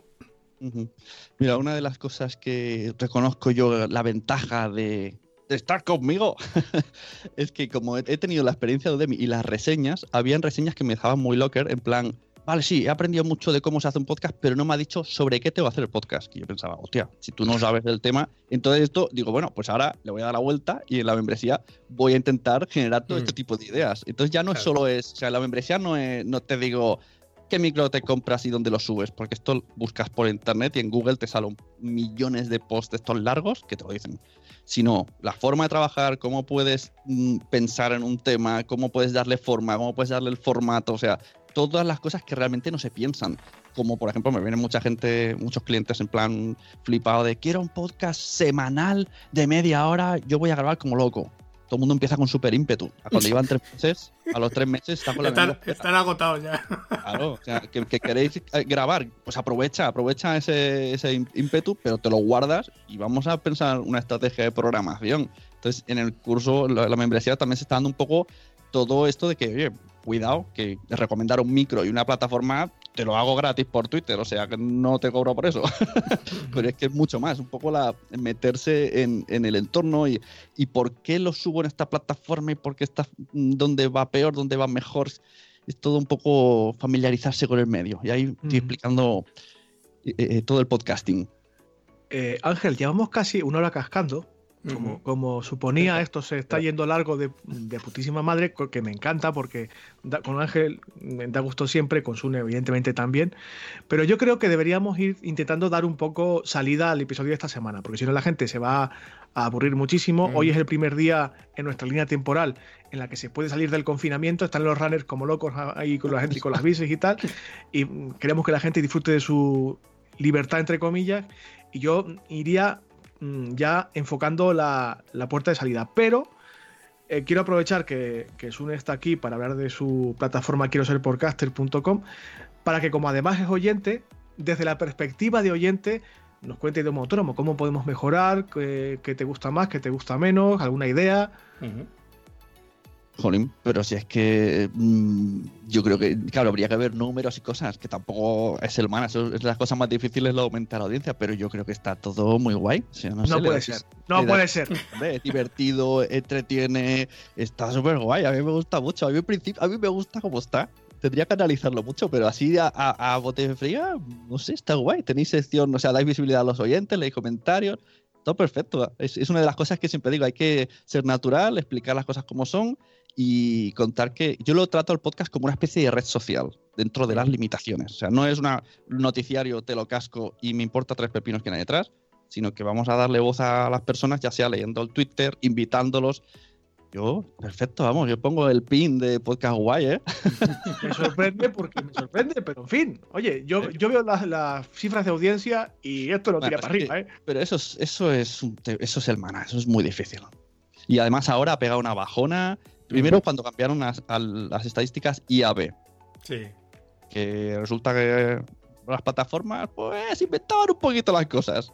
Mira, una de las cosas que reconozco yo, la ventaja de, estar conmigo, <laughs> es que como he tenido la experiencia de Udemy y las reseñas, habían reseñas que me dejaban muy locker, en plan, vale, sí, he aprendido mucho de cómo se hace un podcast, pero no me ha dicho sobre qué tengo que hacer el podcast. Y yo pensaba, hostia, si tú no sabes del tema, entonces esto, digo, bueno, pues ahora le voy a dar la vuelta y en la membresía voy a intentar generar todo este mm. tipo de ideas. Entonces ya no solo es, o sea, la membresía no, es, no te digo qué micro te compras y dónde lo subes, porque esto buscas por internet y en Google te salen millones de posts estos largos que te lo dicen. Sino la forma de trabajar, cómo puedes mm, pensar en un tema, cómo puedes darle forma, cómo puedes darle el formato, o sea, todas las cosas que realmente no se piensan. Como por ejemplo, me vienen mucha gente, muchos clientes en plan flipado de quiero un podcast semanal de media hora, yo voy a grabar como loco. Todo el mundo empieza con súper ímpetu. Cuando llevan tres meses, a los tres meses están con la Están, están agotados ya. Claro, o sea, que, queréis eh, grabar, pues aprovecha, aprovecha ese, ese ímpetu, pero te lo guardas y vamos a pensar una estrategia de programación. Entonces, en el curso, la, la membresía también se está dando un poco todo esto de que, oye, cuidado, que recomendar un micro y una plataforma te lo hago gratis por Twitter, o sea que no te cobro por eso. <laughs> Pero es que es mucho más, un poco la meterse en, el entorno y, y, por qué lo subo en esta plataforma y por qué está dónde va peor, dónde va mejor. Es todo un poco familiarizarse con el medio. Y ahí estoy explicando eh, eh, todo el podcasting. Eh, Ángel, llevamos casi una hora cascando como, suponía, esto se está yendo largo de, putísima madre, que me encanta porque con Ángel me da gusto siempre, con Sune evidentemente también, pero yo creo que deberíamos ir intentando dar un poco salida al episodio de esta semana, porque si no la gente se va a aburrir muchísimo. Hoy es el primer día en nuestra línea temporal en la que se puede salir del confinamiento, están los runners como locos ahí con la gente y con las bicis y tal, y queremos que la gente disfrute de su libertad entre comillas, y yo iría Mm, ya enfocando la, puerta de salida. Pero eh, quiero aprovechar que, que Sune está aquí para hablar de su plataforma quiero ser podcaster.com para que como además es oyente, desde la perspectiva de oyente, nos cuente de un autónomo, cómo podemos mejorar, qué, te gusta más, qué te gusta menos, alguna idea. Jolín, pero si es que mm, yo creo que, claro, habría que ver números y cosas, que tampoco es el mana, eso es las cosas más difíciles lo aumentar la audiencia, pero yo creo que está todo muy guay. no, puede ser, no puede ser. Es divertido, entretiene, está súper guay, a mí me gusta mucho, a mí, principio, a mí me gusta cómo está. Tendría que analizarlo mucho, pero así a, a, bote fría, no sé, está guay. Tenéis sección, o sea, dais visibilidad a los oyentes, leéis comentarios, todo perfecto. Es, es, una de las cosas que siempre digo, hay que ser natural, explicar las cosas como son y contar que yo lo trato el podcast como una especie de red social dentro de las limitaciones. O sea, no es un noticiario, te lo casco y me importa tres pepinos que hay detrás, sino que vamos a darle voz a las personas, ya sea leyendo el Twitter, invitándolos. Yo, perfecto, vamos, yo pongo el pin de podcast guay, ¿eh? <laughs> Me sorprende porque me sorprende, pero en fin, oye, yo, yo veo las, cifras de audiencia y esto lo tira para arriba, ¿eh? Pero eso es, eso, es eso es el mana, eso es muy difícil. Y además ahora ha pegado una bajona Primero, cuando cambiaron las, las estadísticas IAB. Sí. Que resulta que las plataformas, pues, inventaron un poquito las cosas.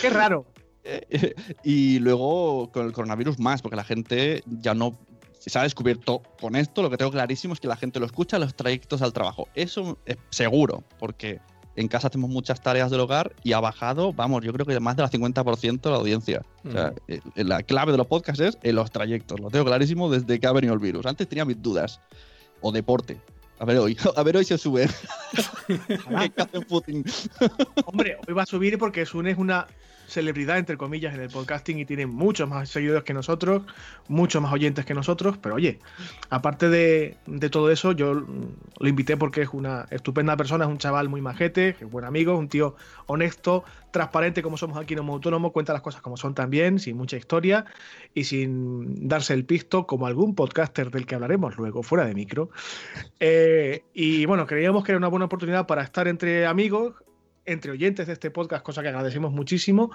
Qué raro. <laughs> y luego con el coronavirus más, porque la gente ya no se ha descubierto con esto. Lo que tengo clarísimo es que la gente lo escucha en los trayectos al trabajo. Eso es seguro, porque en casa hacemos muchas tareas del hogar y ha bajado, vamos, yo creo que más del 50% la audiencia. O sea, eh, la clave de los podcasts es en los trayectos. Lo tengo clarísimo desde que ha venido el virus. Antes tenía mis dudas. O deporte. A ver hoy, <laughs> a ver hoy se sube. <laughs> <laughs> Hombre, hoy va a subir porque Sun es una celebridad, entre comillas, en el podcasting y tiene muchos más seguidores que nosotros, muchos más oyentes que nosotros, pero oye, aparte de, todo eso, yo lo invité porque es una estupenda persona, es un chaval muy majete, es buen amigo, un tío honesto, transparente como somos aquí en Homo Autónomo, cuenta las cosas como son también, sin mucha historia y sin darse el pisto como algún podcaster del que hablaremos luego, fuera de micro. Eh, y bueno, creíamos que era una buena oportunidad para estar entre amigos, entre oyentes de este podcast, cosa que agradecemos muchísimo,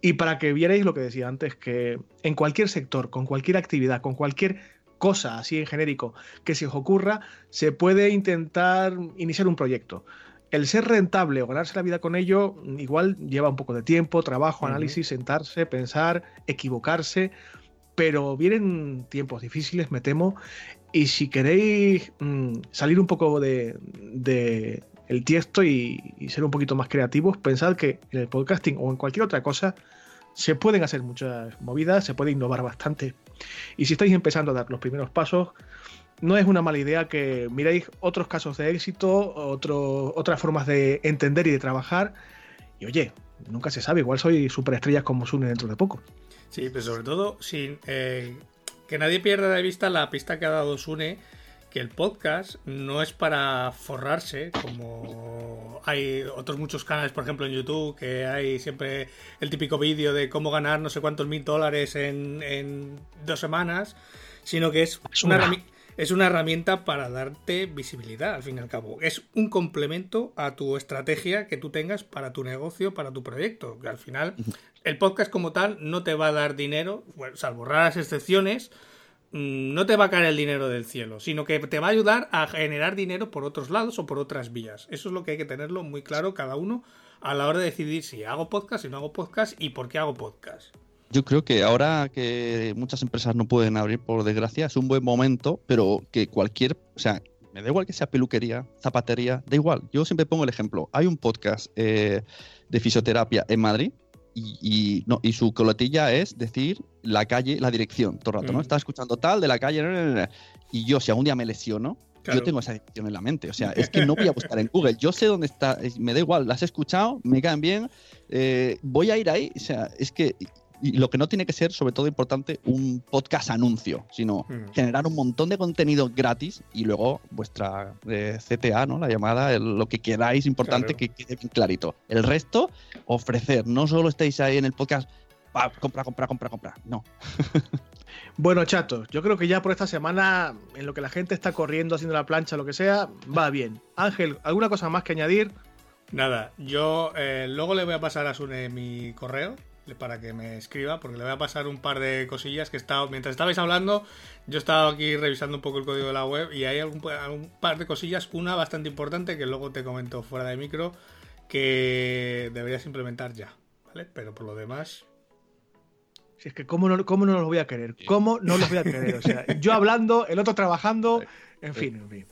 y para que vierais lo que decía antes, que en cualquier sector, con cualquier actividad, con cualquier cosa así en genérico que se os ocurra, se puede intentar iniciar un proyecto. El ser rentable o ganarse la vida con ello igual lleva un poco de tiempo, trabajo, análisis, sentarse, pensar, equivocarse, pero vienen tiempos difíciles, me temo, y si queréis mm, salir un poco de, el tiesto y, ser un poquito más creativos, pensad que en el podcasting o en cualquier otra cosa se pueden hacer muchas movidas, se puede innovar bastante. Y si estáis empezando a dar los primeros pasos, no es una mala idea que miréis otros casos de éxito, otras formas de entender y de trabajar. Y oye, nunca se sabe, igual soy superestrellas como Sune dentro de poco. Sí, pero sobre todo sin eh, que nadie pierda de vista la pista que ha dado Sune que el podcast no es para forrarse, como hay otros muchos canales, por ejemplo en YouTube, que hay siempre el típico vídeo de cómo ganar no sé cuántos mil dólares en, dos semanas, sino que es una, es una herramienta para darte visibilidad, al fin y al cabo. Es un complemento a tu estrategia que tú tengas para tu negocio, para tu proyecto, que al final el podcast como tal no te va a dar dinero, salvo raras excepciones, Mm, no te va a caer el dinero del cielo, sino que te va a ayudar a generar dinero por otros lados o por otras vías. Eso es lo que hay que tenerlo muy claro cada uno a la hora de decidir si hago podcast, si no hago podcast y por qué hago podcast. Yo creo que ahora que muchas empresas no pueden abrir, por desgracia, es un buen momento, pero que cualquier, o sea, me da igual que sea peluquería, zapatería, da igual. Yo siempre pongo el ejemplo. Hay un podcast eh, de fisioterapia en Madrid y, no, y su coletilla es decir la calle, la dirección, todo el rato, ¿no? Mm. Estaba escuchando tal de la calle, y yo si algún día me lesiono, yo tengo esa dirección en la mente, o sea, es que no voy a buscar en Google, yo sé dónde está, me da igual, las he escuchado, me caen bien, eh, voy a ir ahí, o sea, es que y lo que no tiene que ser, sobre todo importante, un podcast anuncio, sino hmm. generar un montón de contenido gratis y luego vuestra eh, CTA, ¿no? La llamada, lo que queráis importante que quede bien clarito. El resto, ofrecer. No solo estéis ahí en el podcast, compra, compra, compra, compra. No. <laughs> Bueno, chatos, yo creo que ya por esta semana, en lo que la gente está corriendo, haciendo la plancha, lo que sea, va bien. Ángel, ¿alguna cosa más que añadir? Nada, yo eh, luego le voy a pasar a Sune mi correo para que me escriba, porque le voy a pasar un par de cosillas que he estado, mientras estabais hablando, yo he estado aquí revisando un poco el código de la web y hay algún, par de cosillas, una bastante importante que luego te comento fuera de micro, que deberías implementar ya, ¿vale? Pero por lo demás... Si es que, ¿cómo no, ¿cómo no los voy a querer? ¿Cómo no los voy a querer? O sea, yo hablando, el otro trabajando, en fin, en fin.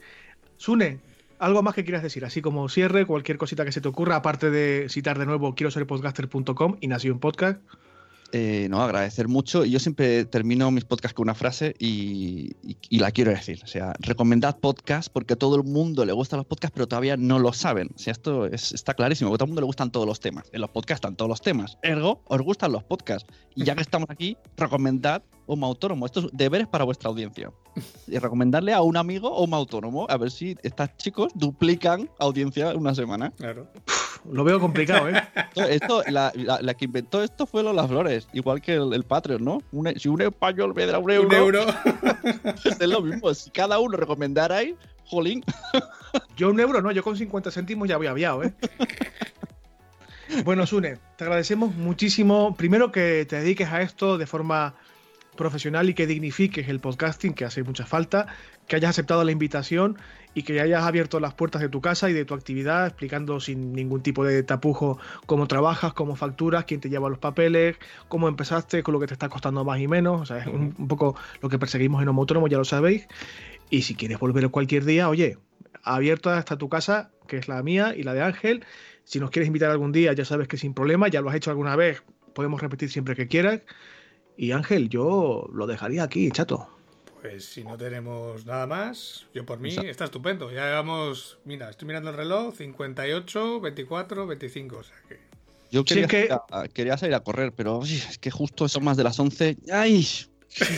Sune, algo más que quieras decir, así como cierre, cualquier cosita que se te ocurra, aparte de citar de nuevo quiero ser podcaster.com y un podcast. Eh, no, agradecer mucho. Yo siempre termino mis podcasts con una frase y, la quiero decir. O sea, recomendad podcast porque todo el mundo le gustan los podcasts, pero todavía no lo saben. O sea, esto está clarísimo. A todo el mundo le gustan todos los temas. En los podcasts están todos los temas. Ergo, os gustan los podcasts. Y ya que estamos aquí, recomendad un autónomo. Esto es deberes para vuestra audiencia. Y recomendarle a un amigo o un autónomo. A ver si estas chicos duplican audiencia en una semana. Claro. Lo veo complicado, ¿eh? <laughs> Esto, la, que inventó esto fue Lola Flores, igual que el, Patreon, ¿no? si un español me da un euro. Un euro. <laughs> es lo mismo. Si cada uno recomendara ahí, jolín. <laughs> yo un euro, no, yo con 50 céntimos ya voy aviado, ¿eh? Bueno, Sune, te agradecemos muchísimo. Primero que te dediques a esto de forma profesional y que dignifiques el podcasting, que hace mucha falta, que hayas aceptado la invitación y que hayas abierto las puertas de tu casa y de tu actividad, explicando sin ningún tipo de tapujo cómo trabajas, cómo facturas, quién te lleva los papeles, cómo empezaste, con lo que te está costando más y menos. O sea, es un, poco lo que perseguimos en Homo ya lo sabéis. Y si quieres volver cualquier día, oye, abierto hasta tu casa, que es la mía y la de Ángel. Si nos quieres invitar algún día, ya sabes que sin problema, ya lo has hecho alguna vez, podemos repetir siempre que quieras. Y Ángel, yo lo dejaría aquí, chato. Pues si no tenemos nada más, yo por mí está estupendo. Ya llevamos, mira, estoy mirando el reloj, 58, 24, 25, o sea que... Yo Sí, quería, es que- salir a, quería salir a correr, pero es que justo son más de las 11. ¡Ay!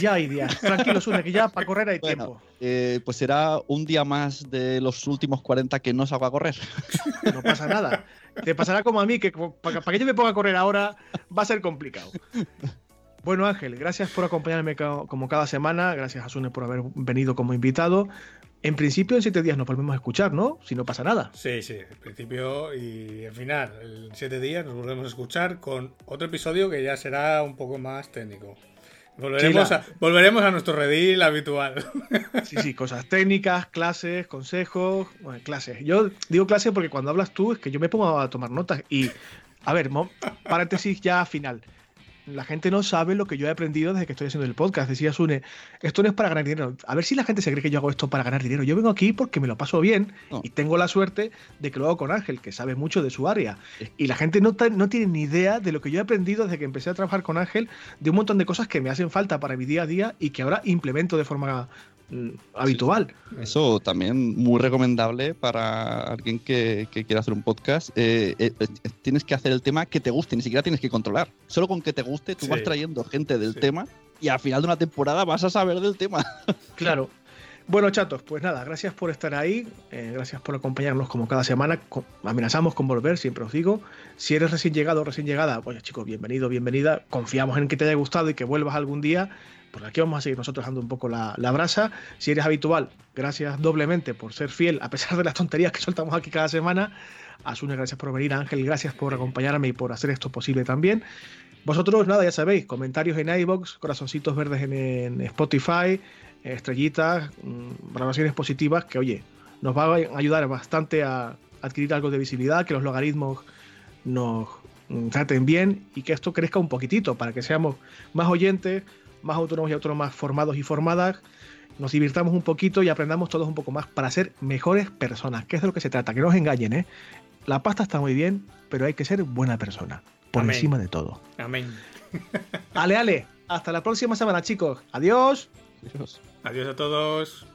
Ya hay días. Tranquilo, Sune, que ya para correr hay Bueno. tiempo. Eh, pues será un día más de los últimos 40 que no salgo a correr. No pasa nada. Te pasará como a mí, que para, que yo me ponga a correr ahora va a ser complicado. Bueno, Ángel, gracias por acompañarme como cada semana. Gracias a Sune por haber venido como invitado. En principio, en siete días nos volvemos a escuchar, ¿no? Si no pasa nada. Sí, sí, el principio y el final. En siete días nos volvemos a escuchar con otro episodio que ya será un poco más técnico. Volveremos, a, volveremos a nuestro redil habitual. <laughs> Sí, sí, cosas técnicas, clases, consejos. Bueno, clases. Yo digo clases porque cuando hablas tú es que yo me pongo a tomar notas. Y, a ver, paréntesis ya final. La gente no sabe lo que yo he aprendido desde que estoy haciendo el podcast. Decía Sune, esto no es para ganar dinero. A ver si la gente se cree que yo hago esto para ganar dinero. Yo vengo aquí porque me lo paso bien No. y tengo la suerte de que lo hago con Ángel, que sabe mucho de su área. Y la gente no, no tiene ni idea de lo que yo he aprendido desde que empecé a trabajar con Ángel, de un montón de cosas que me hacen falta para mi día a día y que ahora implemento de forma habitual. Eso también muy recomendable para alguien que, que quiera hacer un podcast. Eh, eh, eh, tienes que hacer el tema que te guste, ni siquiera tienes que controlar. Solo con que te guste, tú Sí. vas trayendo gente del Sí. tema y al final de una temporada vas a saber del tema. <laughs> Claro. Bueno, chatos, pues nada, gracias por estar ahí, eh, gracias por acompañarnos como cada semana. Amenazamos con volver, siempre os digo. Si eres recién llegado o recién llegada, pues chicos, bienvenido, bienvenida. Confiamos en que te haya gustado y que vuelvas algún día. Por aquí vamos a seguir nosotros dando un poco la, la brasa. Si eres habitual, gracias doblemente por ser fiel, a pesar de las tonterías que soltamos aquí cada semana. Asune, gracias por venir. Ángel, gracias por acompañarme y por hacer esto posible también. Vosotros, nada, ya sabéis, comentarios en iBox, corazoncitos verdes en, Spotify, estrellitas, mm, valoraciones positivas, que oye, nos va a ayudar bastante a adquirir algo de visibilidad, que los logaritmos nos mm, traten bien y que esto crezca un poquitito para que seamos más oyentes, más autónomos y autónomas formados y formadas, nos divirtamos un poquito y aprendamos todos un poco más para ser mejores personas, que es de lo que se trata, que no os engañen, ¿eh? La pasta está muy bien, pero hay que ser buena persona, por Amén. encima de todo. Amén. <laughs> Ale, ale, hasta la próxima semana, chicos. Adiós. Adiós a todos.